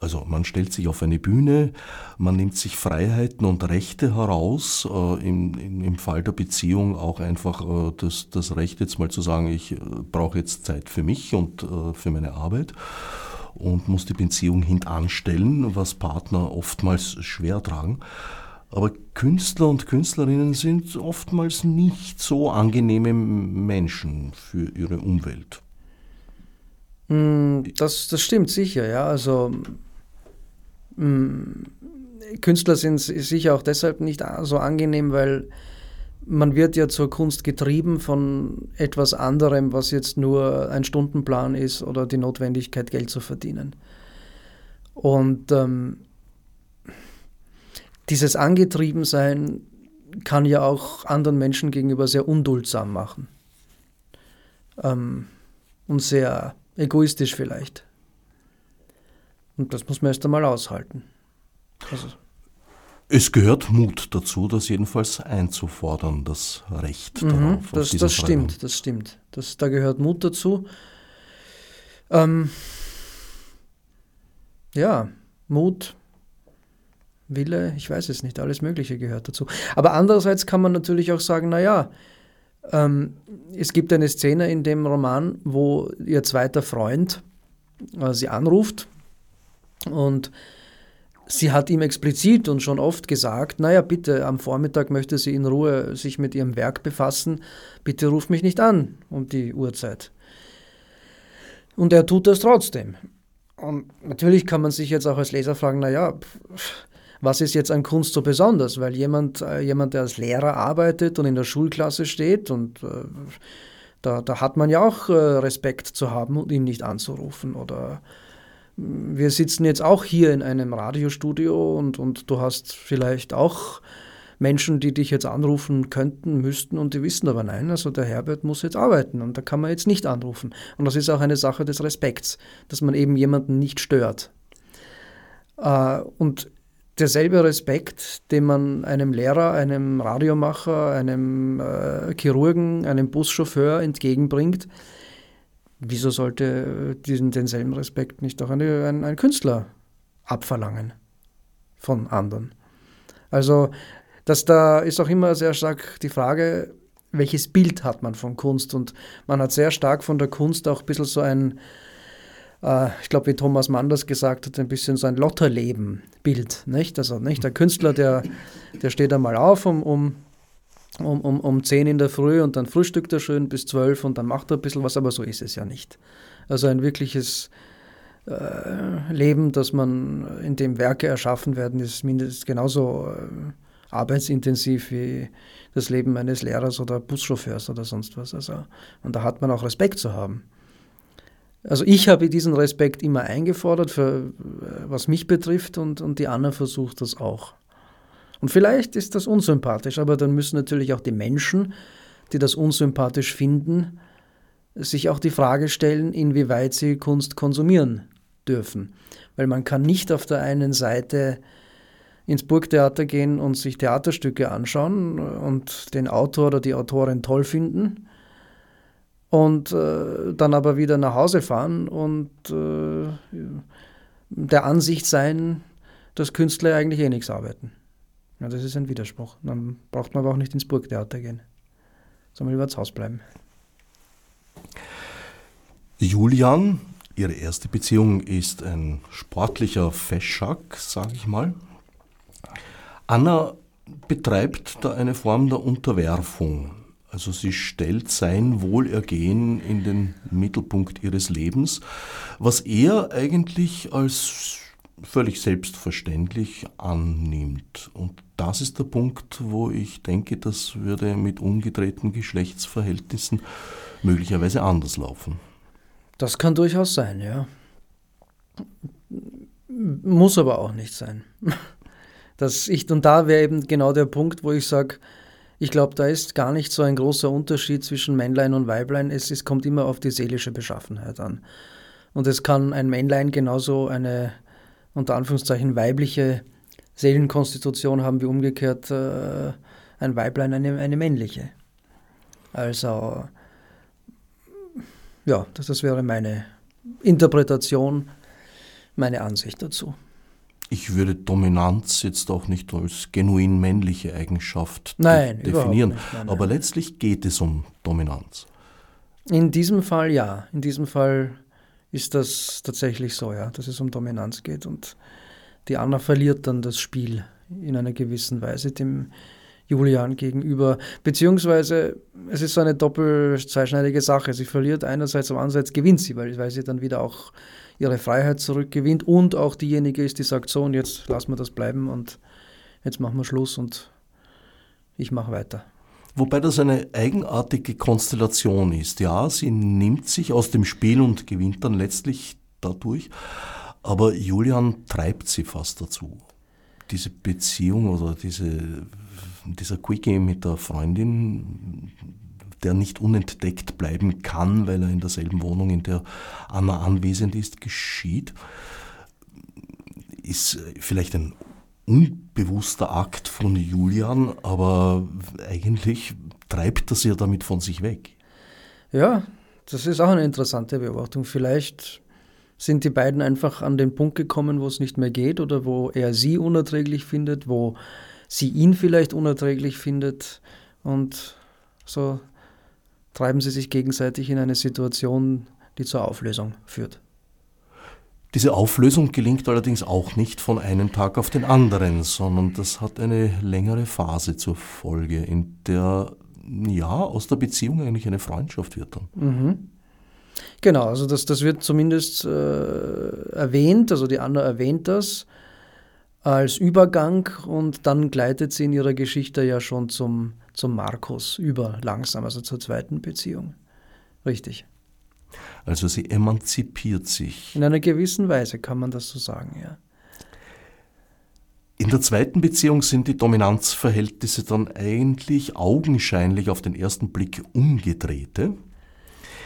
Also man stellt sich auf eine Bühne, man nimmt sich Freiheiten und Rechte heraus, äh, im, im, Fall der Beziehung auch einfach äh, das, das Recht jetzt mal zu sagen, ich äh, brauche jetzt Zeit für mich und äh, für meine Arbeit und muss die Beziehung hintanstellen, was Partner oftmals schwer tragen. Aber Künstler und Künstlerinnen sind oftmals nicht so angenehme Menschen für ihre Umwelt. Hm, das, das stimmt sicher, ja. Also Künstler sind sicher auch deshalb nicht so angenehm, weil man wird ja zur Kunst getrieben von etwas anderem, was jetzt nur ein Stundenplan ist oder die Notwendigkeit, Geld zu verdienen. Und ähm, dieses Angetriebensein kann ja auch anderen Menschen gegenüber sehr unduldsam machen. Ähm, und sehr egoistisch vielleicht. Und das muss man erst einmal aushalten. Also es gehört Mut dazu, das jedenfalls einzufordern, das Recht mhm, darauf. Das, das stimmt, das stimmt. Das, da gehört Mut dazu. Ähm, ja, Mut, Wille, ich weiß es nicht, alles Mögliche gehört dazu. Aber andererseits kann man natürlich auch sagen, naja, ähm, es gibt eine Szene in dem Roman, wo ihr zweiter Freund äh, sie anruft und Sie hat ihm explizit und schon oft gesagt, naja, bitte, am Vormittag möchte sie in Ruhe sich mit ihrem Werk befassen, bitte ruf mich nicht an um die Uhrzeit. Und er tut das trotzdem. Und natürlich kann man sich jetzt auch als Leser fragen, naja, was ist jetzt an Kunst so besonders? Weil jemand, äh, jemand, der als Lehrer arbeitet und in der Schulklasse steht und äh, da, da hat man ja auch äh, Respekt zu haben und ihn nicht anzurufen. Oder wir sitzen jetzt auch hier in einem Radiostudio und, und du hast vielleicht auch Menschen, die dich jetzt anrufen könnten, müssten und die wissen aber nein, also der Herbert muss jetzt arbeiten und da kann man jetzt nicht anrufen. Und das ist auch eine Sache des Respekts, dass man eben jemanden nicht stört. Äh, und derselbe Respekt, den man einem Lehrer, einem Radiomacher, einem äh, Chirurgen, einem Buschauffeur entgegenbringt, wieso sollte diesen denselben Respekt nicht auch eine, ein, ein Künstler abverlangen von anderen? Also, dass da ist auch immer sehr stark die Frage, welches Bild hat man von Kunst? Und man hat sehr stark von der Kunst auch ein bisschen so ein, äh, ich glaube, wie Thomas Mann das gesagt hat, ein bisschen so ein Lotterleben-Bild. Nicht? Also nicht? der Künstler, der, der steht einmal auf um, um, um, um, um 10 in der Früh und dann frühstückt er schön bis 12 und dann macht er ein bisschen was, aber so ist es ja nicht. Also ein wirkliches äh, Leben, das man, in dem Werke erschaffen werden, ist mindestens genauso äh, arbeitsintensiv wie das Leben eines Lehrers oder Buschauffeurs oder sonst was. Also, und da hat man auch Respekt zu haben. Also ich habe diesen Respekt immer eingefordert, für, äh, was mich betrifft, und, und die Anna versucht das auch. Und vielleicht ist das unsympathisch, aber dann müssen natürlich auch die Menschen, die das unsympathisch finden, sich auch die Frage stellen, inwieweit sie Kunst konsumieren dürfen. Weil man kann nicht auf der einen Seite ins Burgtheater gehen und sich Theaterstücke anschauen und den Autor oder die Autorin toll finden und äh, dann aber wieder nach Hause fahren und äh, der Ansicht sein, dass Künstler eigentlich eh nichts arbeiten. Ja, das ist ein Widerspruch. Dann braucht man aber auch nicht ins Burgtheater gehen, sondern lieber zu Hause bleiben. Julian, Ihre erste Beziehung ist ein sportlicher Feschak, sage ich mal. Anna betreibt da eine Form der Unterwerfung. Also sie stellt sein Wohlergehen in den Mittelpunkt ihres Lebens, was er eigentlich als völlig selbstverständlich annimmt. Und das ist der Punkt, wo ich denke, das würde mit umgedrehten Geschlechtsverhältnissen möglicherweise anders laufen. Das kann durchaus sein, ja. Muss aber auch nicht sein. Das ich, und da wäre eben genau der Punkt, wo ich sage, ich glaube, da ist gar nicht so ein großer Unterschied zwischen Männlein und Weiblein. Es, es kommt immer auf die seelische Beschaffenheit an. Und es kann ein Männlein genauso eine, unter Anführungszeichen, weibliche Seelenkonstitution haben wie umgekehrt äh, ein Weiblein eine, eine männliche. Also, ja, das, das wäre meine Interpretation, meine Ansicht dazu. Ich würde Dominanz jetzt auch nicht als genuin männliche Eigenschaft nein, de definieren, nicht, nein, nein. aber letztlich geht es um Dominanz. In diesem Fall ja. In diesem Fall ist das tatsächlich so, ja, dass es um Dominanz geht und die Anna verliert dann das Spiel in einer gewissen Weise dem Julian gegenüber. Beziehungsweise es ist so eine doppel-zweischneidige Sache. Sie verliert einerseits, aber andererseits gewinnt sie, weil, weil sie dann wieder auch ihre Freiheit zurückgewinnt und auch diejenige ist, die sagt, so und jetzt lassen wir das bleiben und jetzt machen wir Schluss und ich mache weiter. Wobei das eine eigenartige Konstellation ist. Ja, sie nimmt sich aus dem Spiel und gewinnt dann letztlich dadurch, aber Julian treibt sie fast dazu. Diese Beziehung oder diese, dieser Quickie mit der Freundin, der nicht unentdeckt bleiben kann, weil er in derselben Wohnung, in der Anna anwesend ist, geschieht, ist vielleicht ein unbewusster Akt von Julian, aber eigentlich treibt das ja damit von sich weg. Ja, das ist auch eine interessante Beobachtung. Vielleicht sind die beiden einfach an den Punkt gekommen, wo es nicht mehr geht oder wo er sie unerträglich findet, wo sie ihn vielleicht unerträglich findet und so treiben sie sich gegenseitig in eine Situation, die zur Auflösung führt. Diese Auflösung gelingt allerdings auch nicht von einem Tag auf den anderen, sondern das hat eine längere Phase zur Folge, in der ja aus der Beziehung eigentlich eine Freundschaft wird dann. Mhm. Genau, also das, das wird zumindest äh, erwähnt, also die Anna erwähnt das als Übergang und dann gleitet sie in ihrer Geschichte ja schon zum, zum Markus über langsam, also zur zweiten Beziehung. Richtig. Also sie emanzipiert sich. In einer gewissen Weise kann man das so sagen, ja. In der zweiten Beziehung sind die Dominanzverhältnisse dann eigentlich augenscheinlich auf den ersten Blick umgedrehte.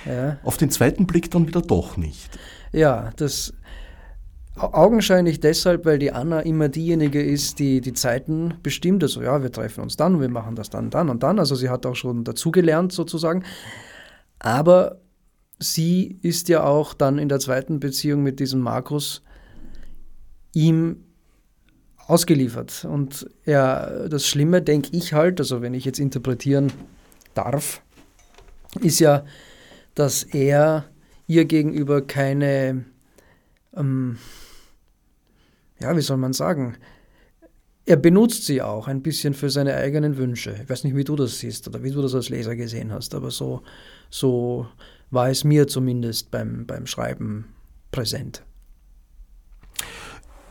Ja. Auf den zweiten Blick dann wieder doch nicht. Ja, das augenscheinlich deshalb, weil die Anna immer diejenige ist, die die Zeiten bestimmt. Also ja, wir treffen uns dann, wir machen das dann, dann und dann. Also sie hat auch schon dazugelernt sozusagen. Aber sie ist ja auch dann in der zweiten Beziehung mit diesem Markus ihm ausgeliefert. Und ja, das Schlimme, denke ich halt, also wenn ich jetzt interpretieren darf, ist ja, dass er ihr gegenüber keine, ähm, ja, wie soll man sagen, er benutzt sie auch ein bisschen für seine eigenen Wünsche. Ich weiß nicht, wie du das siehst oder wie du das als Leser gesehen hast, aber so, so war es mir zumindest beim, beim Schreiben präsent.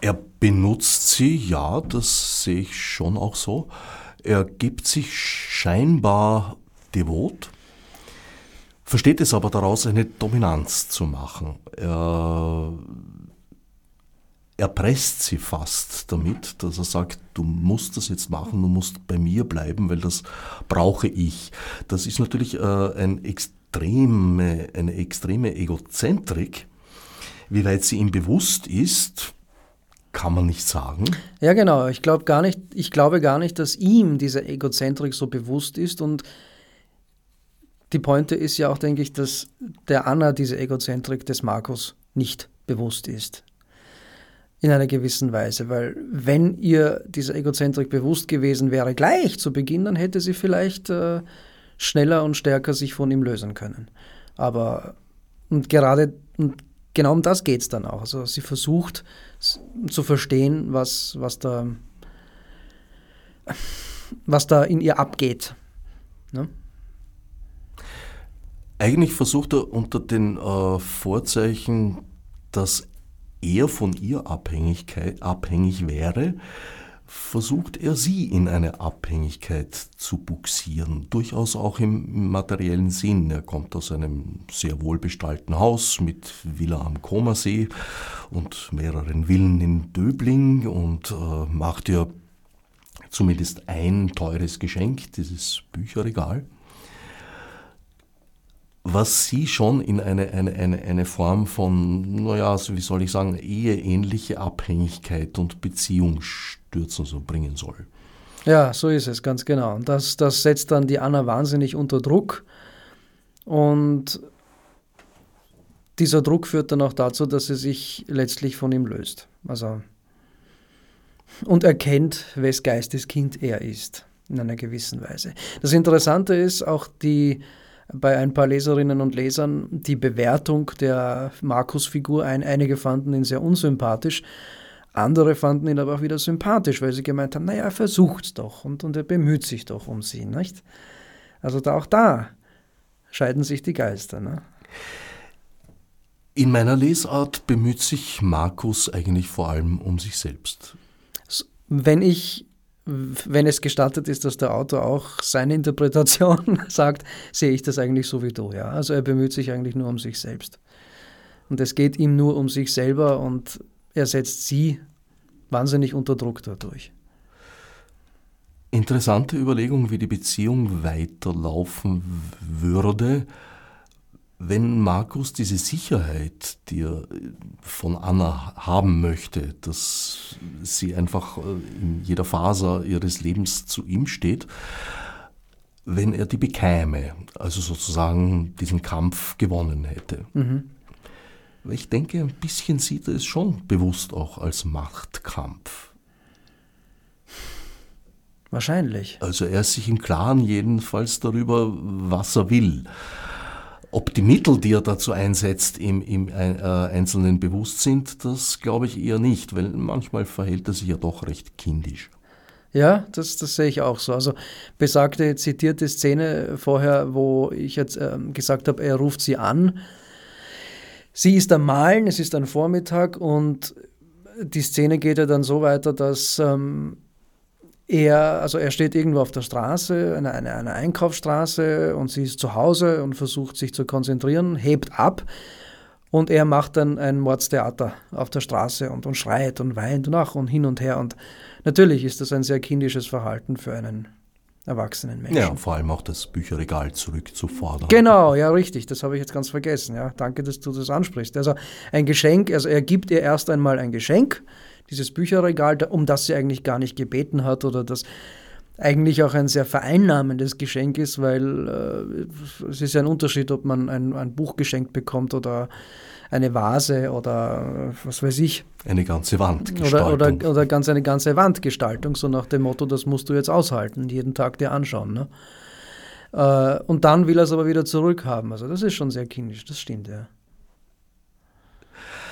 Er benutzt sie, ja, das sehe ich schon auch so. Er gibt sich scheinbar devot, versteht es aber daraus, eine Dominanz zu machen. Er erpresst sie fast damit, dass er sagt, du musst das jetzt machen, du musst bei mir bleiben, weil das brauche ich. Das ist natürlich äh, ein extreme, eine extreme Egozentrik. Wie weit sie ihm bewusst ist, kann man nicht sagen. Ja, genau. Ich, glaub gar nicht, ich glaube gar nicht, dass ihm diese Egozentrik so bewusst ist. Und die Pointe ist ja auch, denke ich, dass der Anna diese Egozentrik des Markus nicht bewusst ist. In einer gewissen Weise. Weil wenn ihr diese Egozentrik bewusst gewesen wäre, gleich zu Beginn, dann hätte sie vielleicht äh, schneller und stärker sich von ihm lösen können. Aber und gerade und genau um das geht es dann auch. Also sie versucht zu verstehen, was, was, da, was da in ihr abgeht. Ne? Eigentlich versucht er unter den äh, Vorzeichen, dass er von ihr abhängig wäre, versucht er sie in eine Abhängigkeit zu buxieren, durchaus auch im materiellen Sinn. Er kommt aus einem sehr wohlbestallten Haus mit Villa am Komersee und mehreren Villen in Döbling und äh, macht ihr zumindest ein teures Geschenk, dieses Bücherregal was sie schon in eine, eine, eine, eine Form von, naja, wie soll ich sagen, eheähnliche Abhängigkeit und Beziehung stürzen so bringen soll. Ja, so ist es, ganz genau. Und das, das setzt dann die Anna wahnsinnig unter Druck. Und dieser Druck führt dann auch dazu, dass sie sich letztlich von ihm löst. Also und erkennt, wes Geistes Kind er ist, in einer gewissen Weise. Das Interessante ist auch die bei ein paar Leserinnen und Lesern die Bewertung der Markus-Figur ein. Einige fanden ihn sehr unsympathisch, andere fanden ihn aber auch wieder sympathisch, weil sie gemeint haben, naja, er versucht doch und, und er bemüht sich doch um sie, nicht? Also da, auch da scheiden sich die Geister. Ne? In meiner Lesart bemüht sich Markus eigentlich vor allem um sich selbst. Wenn ich wenn es gestattet ist, dass der Autor auch seine Interpretation sagt, sehe ich das eigentlich so wie du. Ja? Also er bemüht sich eigentlich nur um sich selbst. Und es geht ihm nur um sich selber und er setzt sie wahnsinnig unter Druck dadurch. Interessante Überlegung, wie die Beziehung weiterlaufen würde, wenn Markus diese Sicherheit, die er von Anna haben möchte, dass sie einfach äh, in jeder Faser ihres Lebens zu ihm steht, wenn er die bekäme, also sozusagen diesen Kampf gewonnen hätte. Mhm. Ich denke, ein bisschen sieht er es schon bewusst auch als Machtkampf. Wahrscheinlich. Also er ist sich im Klaren jedenfalls darüber, was er will. Ob die Mittel, die er dazu einsetzt, im, im äh, Einzelnen bewusst sind, das glaube ich eher nicht, weil manchmal verhält er sich ja doch recht kindisch. Ja, das, das sehe ich auch so. Also besagte zitierte Szene vorher, wo ich jetzt äh, gesagt habe, er ruft sie an, sie ist am Malen, es ist ein Vormittag und die Szene geht ja dann so weiter, dass ähm, er, also er steht irgendwo auf der Straße, eine, eine, eine Einkaufsstraße und sie ist zu Hause und versucht sich zu konzentrieren, hebt ab und er macht dann ein Mordstheater auf der Straße und, und schreit und weint und ach und hin und her. Und natürlich ist das ein sehr kindisches Verhalten für einen erwachsenen Menschen. Ja, vor allem auch das Bücherregal zurückzufordern. Genau, ja, richtig. Das habe ich jetzt ganz vergessen. Ja, danke, dass du das ansprichst. Also ein Geschenk, also er gibt ihr erst einmal ein Geschenk, dieses Bücherregal, um das sie eigentlich gar nicht gebeten hat oder das eigentlich auch ein sehr vereinnahmendes Geschenk ist, weil äh, es ist ja ein Unterschied, ob man ein, ein Buch geschenkt bekommt oder eine Vase oder äh, was weiß ich. Eine ganze Wandgestaltung. Oder, oder, oder ganz eine ganze Wandgestaltung, so nach dem Motto, das musst du jetzt aushalten, jeden Tag dir anschauen. Ne? Äh, und dann will er es aber wieder zurückhaben. Also das ist schon sehr kindisch, das stimmt, ja.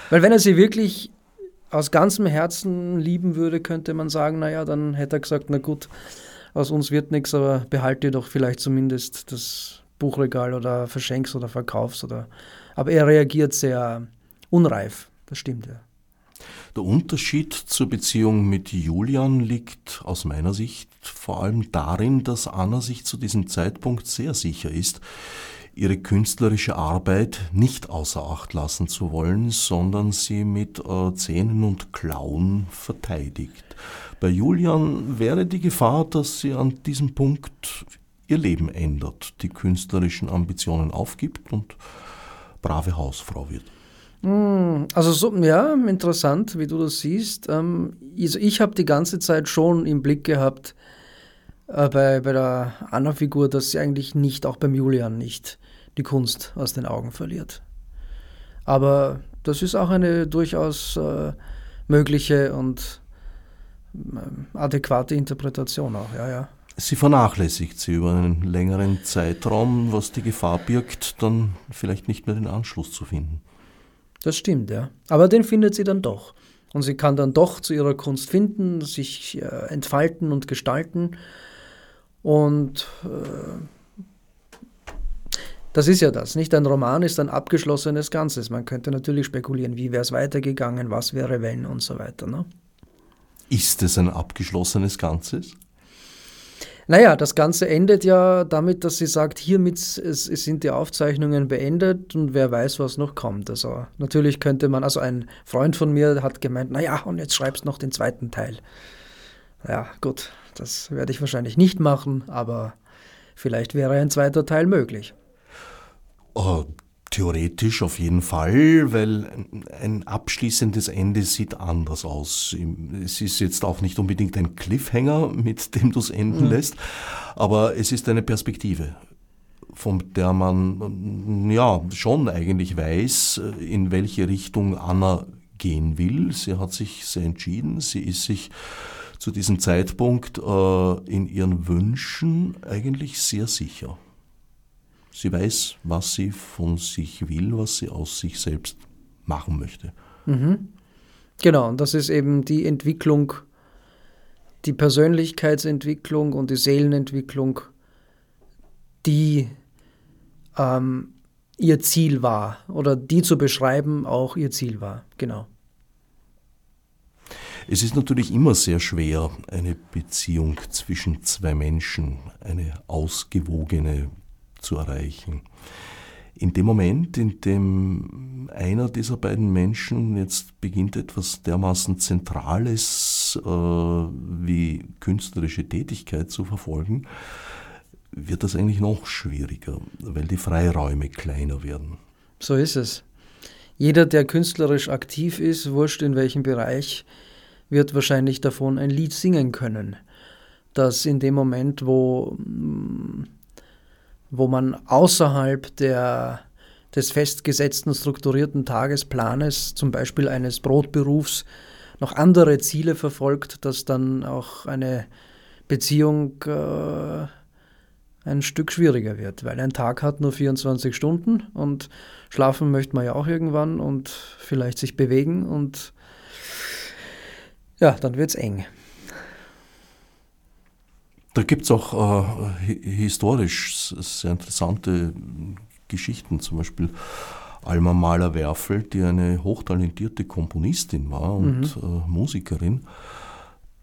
Weil wenn er sie wirklich aus ganzem Herzen lieben würde, könnte man sagen, naja, dann hätte er gesagt, na gut, aus uns wird nichts, aber behalte doch vielleicht zumindest das Buchregal oder verschenkst oder verkaufst oder. Aber er reagiert sehr unreif, das stimmt ja. Der Unterschied zur Beziehung mit Julian liegt aus meiner Sicht vor allem darin, dass Anna sich zu diesem Zeitpunkt sehr sicher ist, ihre künstlerische Arbeit nicht außer Acht lassen zu wollen, sondern sie mit äh, Zähnen und Klauen verteidigt. Bei Julian wäre die Gefahr, dass sie an diesem Punkt ihr Leben ändert, die künstlerischen Ambitionen aufgibt und brave Hausfrau wird. Hm, also so, ja, interessant, wie du das siehst. Ähm, also ich habe die ganze Zeit schon im Blick gehabt äh, bei, bei der Anna-Figur, dass sie eigentlich nicht, auch beim Julian nicht, die Kunst aus den Augen verliert. Aber das ist auch eine durchaus äh, mögliche und adäquate Interpretation auch, ja, ja. Sie vernachlässigt sie über einen längeren Zeitraum, was die Gefahr birgt, dann vielleicht nicht mehr den Anschluss zu finden. Das stimmt, ja. Aber den findet sie dann doch. Und sie kann dann doch zu ihrer Kunst finden, sich äh, entfalten und gestalten. Und äh, das ist ja das, nicht? Ein Roman ist ein abgeschlossenes Ganzes. Man könnte natürlich spekulieren, wie wäre es weitergegangen, was wäre wenn und so weiter. Ne? Ist es ein abgeschlossenes Ganzes? Naja, das Ganze endet ja damit, dass sie sagt, hiermit sind die Aufzeichnungen beendet und wer weiß, was noch kommt. Also natürlich könnte man, also ein Freund von mir hat gemeint, naja, und jetzt schreibst noch den zweiten Teil. Ja, gut, das werde ich wahrscheinlich nicht machen, aber vielleicht wäre ein zweiter Teil möglich. Oh, Theoretisch auf jeden Fall, weil ein abschließendes Ende sieht anders aus. Es ist jetzt auch nicht unbedingt ein Cliffhanger, mit dem du es enden mhm. lässt, aber es ist eine Perspektive, von der man ja schon eigentlich weiß, in welche Richtung Anna gehen will. Sie hat sich sehr entschieden, sie ist sich zu diesem Zeitpunkt äh, in ihren Wünschen eigentlich sehr sicher. Sie weiß, was sie von sich will, was sie aus sich selbst machen möchte. Mhm. Genau, und das ist eben die Entwicklung, die Persönlichkeitsentwicklung und die Seelenentwicklung, die ähm, ihr Ziel war oder die zu beschreiben auch ihr Ziel war. Genau. Es ist natürlich immer sehr schwer, eine Beziehung zwischen zwei Menschen, eine ausgewogene zu erreichen. In dem Moment, in dem einer dieser beiden Menschen jetzt beginnt etwas dermaßen Zentrales äh, wie künstlerische Tätigkeit zu verfolgen, wird das eigentlich noch schwieriger, weil die Freiräume kleiner werden. So ist es. Jeder, der künstlerisch aktiv ist, wurscht in welchem Bereich, wird wahrscheinlich davon ein Lied singen können, das in dem Moment, wo mm, wo man außerhalb der, des festgesetzten strukturierten Tagesplanes, zum Beispiel eines Brotberufs, noch andere Ziele verfolgt, dass dann auch eine Beziehung äh, ein Stück schwieriger wird, weil ein Tag hat nur 24 Stunden und schlafen möchte man ja auch irgendwann und vielleicht sich bewegen und ja, dann wird es eng. Da gibt es auch äh, historisch sehr interessante Geschichten. Zum Beispiel Alma Mahler-Werfel, die eine hochtalentierte Komponistin war und mhm. äh, Musikerin,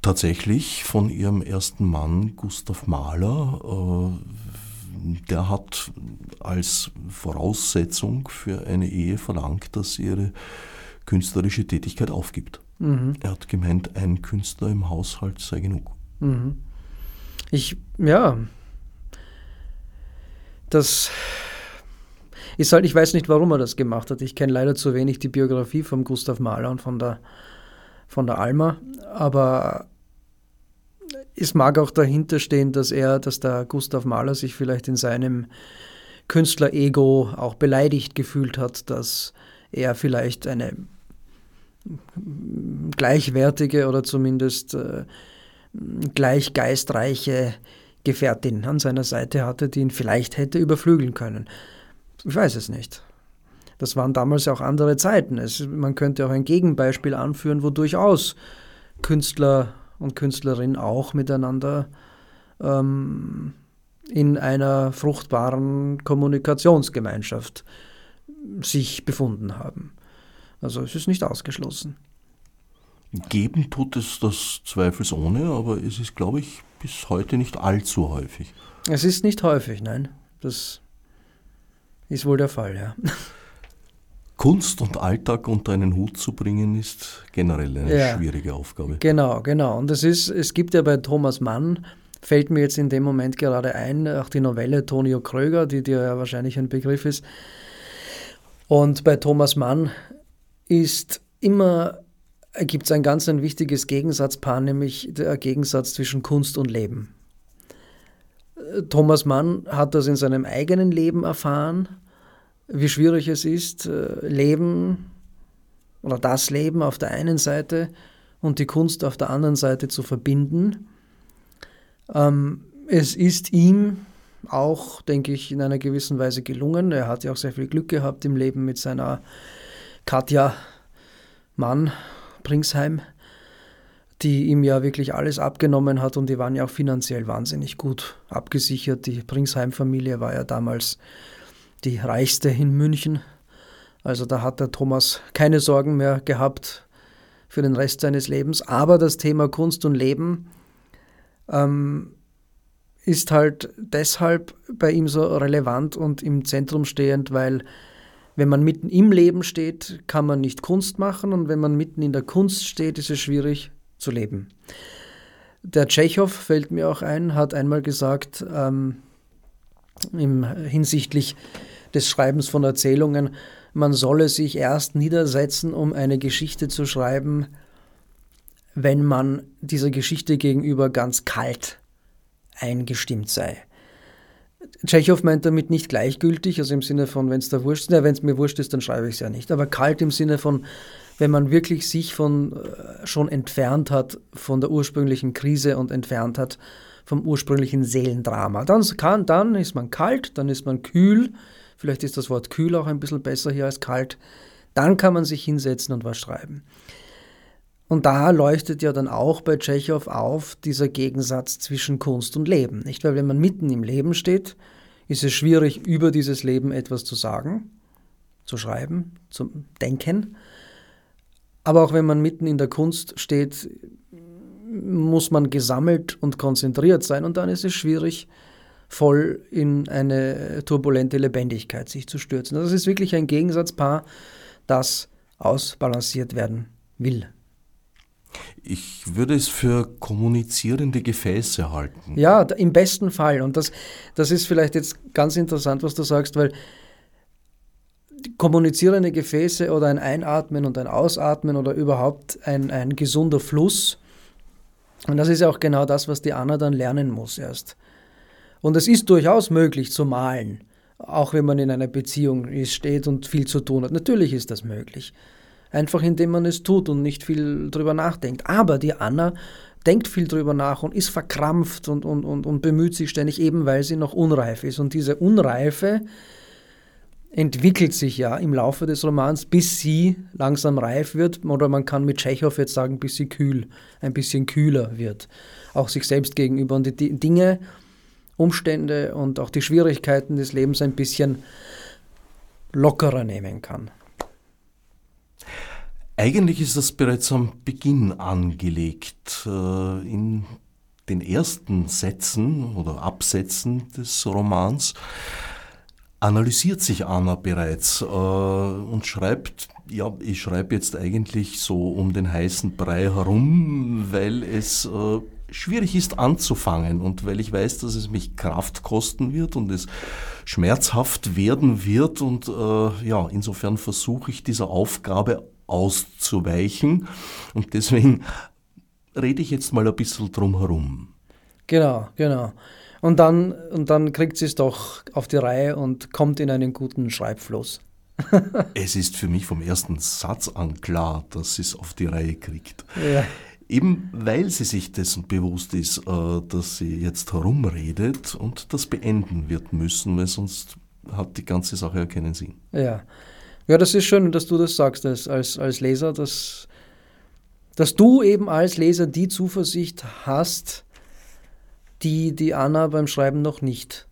tatsächlich von ihrem ersten Mann Gustav Mahler, äh, der hat als Voraussetzung für eine Ehe verlangt, dass sie ihre künstlerische Tätigkeit aufgibt. Mhm. Er hat gemeint, ein Künstler im Haushalt sei genug. Mhm. Ich, ja, das ist halt, ich weiß nicht, warum er das gemacht hat. Ich kenne leider zu wenig die Biografie von Gustav Mahler und von der, von der Alma, aber es mag auch dahinter stehen, dass er, dass der Gustav Mahler sich vielleicht in seinem Künstler-Ego auch beleidigt gefühlt hat, dass er vielleicht eine gleichwertige oder zumindest äh, gleich geistreiche Gefährtin an seiner Seite hatte, die ihn vielleicht hätte überflügeln können. Ich weiß es nicht. Das waren damals auch andere Zeiten. Es, man könnte auch ein Gegenbeispiel anführen, wo durchaus Künstler und Künstlerinnen auch miteinander ähm, in einer fruchtbaren Kommunikationsgemeinschaft sich befunden haben. Also es ist nicht ausgeschlossen. Geben tut es das zweifelsohne, aber es ist, glaube ich, bis heute nicht allzu häufig. Es ist nicht häufig, nein. Das ist wohl der Fall, ja. Kunst und Alltag unter einen Hut zu bringen, ist generell eine ja, schwierige Aufgabe. Genau, genau. Und es ist, es gibt ja bei Thomas Mann, fällt mir jetzt in dem Moment gerade ein, auch die Novelle Tonio Kröger, die dir ja wahrscheinlich ein Begriff ist. Und bei Thomas Mann ist immer, gibt es ein ganz ein wichtiges Gegensatzpaar, nämlich der Gegensatz zwischen Kunst und Leben. Thomas Mann hat das in seinem eigenen Leben erfahren, wie schwierig es ist, äh, Leben oder das Leben auf der einen Seite und die Kunst auf der anderen Seite zu verbinden. Ähm, es ist ihm auch, denke ich, in einer gewissen Weise gelungen. Er hat ja auch sehr viel Glück gehabt im Leben mit seiner Katja Mann, Pringsheim, die ihm ja wirklich alles abgenommen hat und die waren ja auch finanziell wahnsinnig gut abgesichert. Die Pringsheim-Familie war ja damals die reichste in München. Also da hat der Thomas keine Sorgen mehr gehabt für den Rest seines Lebens. Aber das Thema Kunst und Leben ähm, ist halt deshalb bei ihm so relevant und im Zentrum stehend, weil wenn man mitten im Leben steht, kann man nicht Kunst machen und wenn man mitten in der Kunst steht, ist es schwierig zu leben. Der Tschechow, fällt mir auch ein, hat einmal gesagt, ähm, im, hinsichtlich des Schreibens von Erzählungen, man solle sich erst niedersetzen, um eine Geschichte zu schreiben, wenn man dieser Geschichte gegenüber ganz kalt eingestimmt sei. Tschechow meint damit nicht gleichgültig, also im Sinne von, wenn es da wurscht ist, ja, wenn es mir wurscht ist, dann schreibe ich es ja nicht. Aber kalt im Sinne von, wenn man wirklich sich von äh, schon entfernt hat von der ursprünglichen Krise und entfernt hat vom ursprünglichen Seelendrama. Dann, kann, dann ist man kalt, dann ist man kühl. Vielleicht ist das Wort kühl auch ein bisschen besser hier als kalt. Dann kann man sich hinsetzen und was schreiben. Und da leuchtet ja dann auch bei Tschechow auf dieser Gegensatz zwischen Kunst und Leben. Nicht? Weil wenn man mitten im Leben steht, ist es schwierig, über dieses Leben etwas zu sagen, zu schreiben, zu denken. Aber auch wenn man mitten in der Kunst steht, muss man gesammelt und konzentriert sein und dann ist es schwierig, voll in eine turbulente Lebendigkeit sich zu stürzen. Das ist wirklich ein Gegensatzpaar, das ausbalanciert werden will. Ich würde es für kommunizierende Gefäße halten. Ja, im besten Fall. Und das, das ist vielleicht jetzt ganz interessant, was du sagst, weil kommunizierende Gefäße oder ein Einatmen und ein Ausatmen oder überhaupt ein, ein gesunder Fluss, und das ist ja auch genau das, was die Anna dann lernen muss erst. Und es ist durchaus möglich zu malen, auch wenn man in einer Beziehung steht und viel zu tun hat. Natürlich ist das möglich. Einfach indem man es tut und nicht viel drüber nachdenkt. Aber die Anna denkt viel drüber nach und ist verkrampft und, und, und, und bemüht sich ständig, eben weil sie noch unreif ist. Und diese Unreife entwickelt sich ja im Laufe des Romans, bis sie langsam reif wird. Oder man kann mit Tschechow jetzt sagen, bis sie kühl, ein bisschen kühler wird. Auch sich selbst gegenüber und die Dinge, Umstände und auch die Schwierigkeiten des Lebens ein bisschen lockerer nehmen kann. Eigentlich ist das bereits am Beginn angelegt. Äh, in den ersten Sätzen oder Absätzen des Romans analysiert sich Anna bereits äh, und schreibt, ja, ich schreibe jetzt eigentlich so um den heißen Brei herum, weil es äh, schwierig ist anzufangen und weil ich weiß, dass es mich Kraft kosten wird und es schmerzhaft werden wird und äh, ja, insofern versuche ich dieser Aufgabe auszuweichen und deswegen rede ich jetzt mal ein bisschen drum herum. Genau, genau. Und dann, und dann kriegt sie es doch auf die Reihe und kommt in einen guten Schreibfluss. es ist für mich vom ersten Satz an klar, dass sie es auf die Reihe kriegt. Ja. Eben weil sie sich dessen bewusst ist, äh, dass sie jetzt herumredet und das beenden wird müssen, weil sonst hat die ganze Sache ja keinen Sinn. Ja, ja das ist schön, dass du das sagst als, als, als Leser, dass, dass du eben als Leser die Zuversicht hast, die die Anna beim Schreiben noch nicht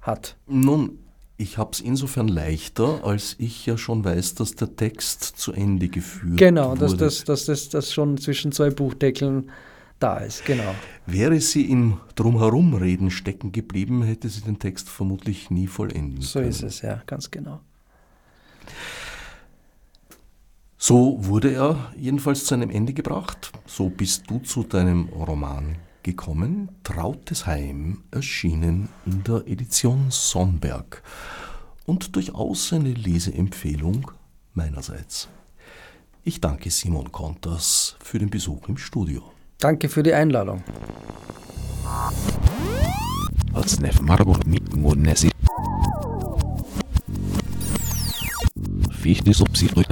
hat. Nun, ich habe es insofern leichter, als ich ja schon weiß, dass der Text zu Ende geführt genau, wurde. Genau, dass das, dass das schon zwischen zwei Buchdeckeln da ist, genau. Wäre sie im Drumherumreden stecken geblieben, hätte sie den Text vermutlich nie vollenden so können. So ist es, ja, ganz genau. So wurde er jedenfalls zu einem Ende gebracht. So bist du zu deinem Roman gekommen, Trautes Heim, erschienen in der Edition Sonnberg und durchaus eine Leseempfehlung meinerseits. Ich danke Simon Kontas für den Besuch im Studio. Danke für die Einladung. Als Nef Marburg mit wichtig, um sie zu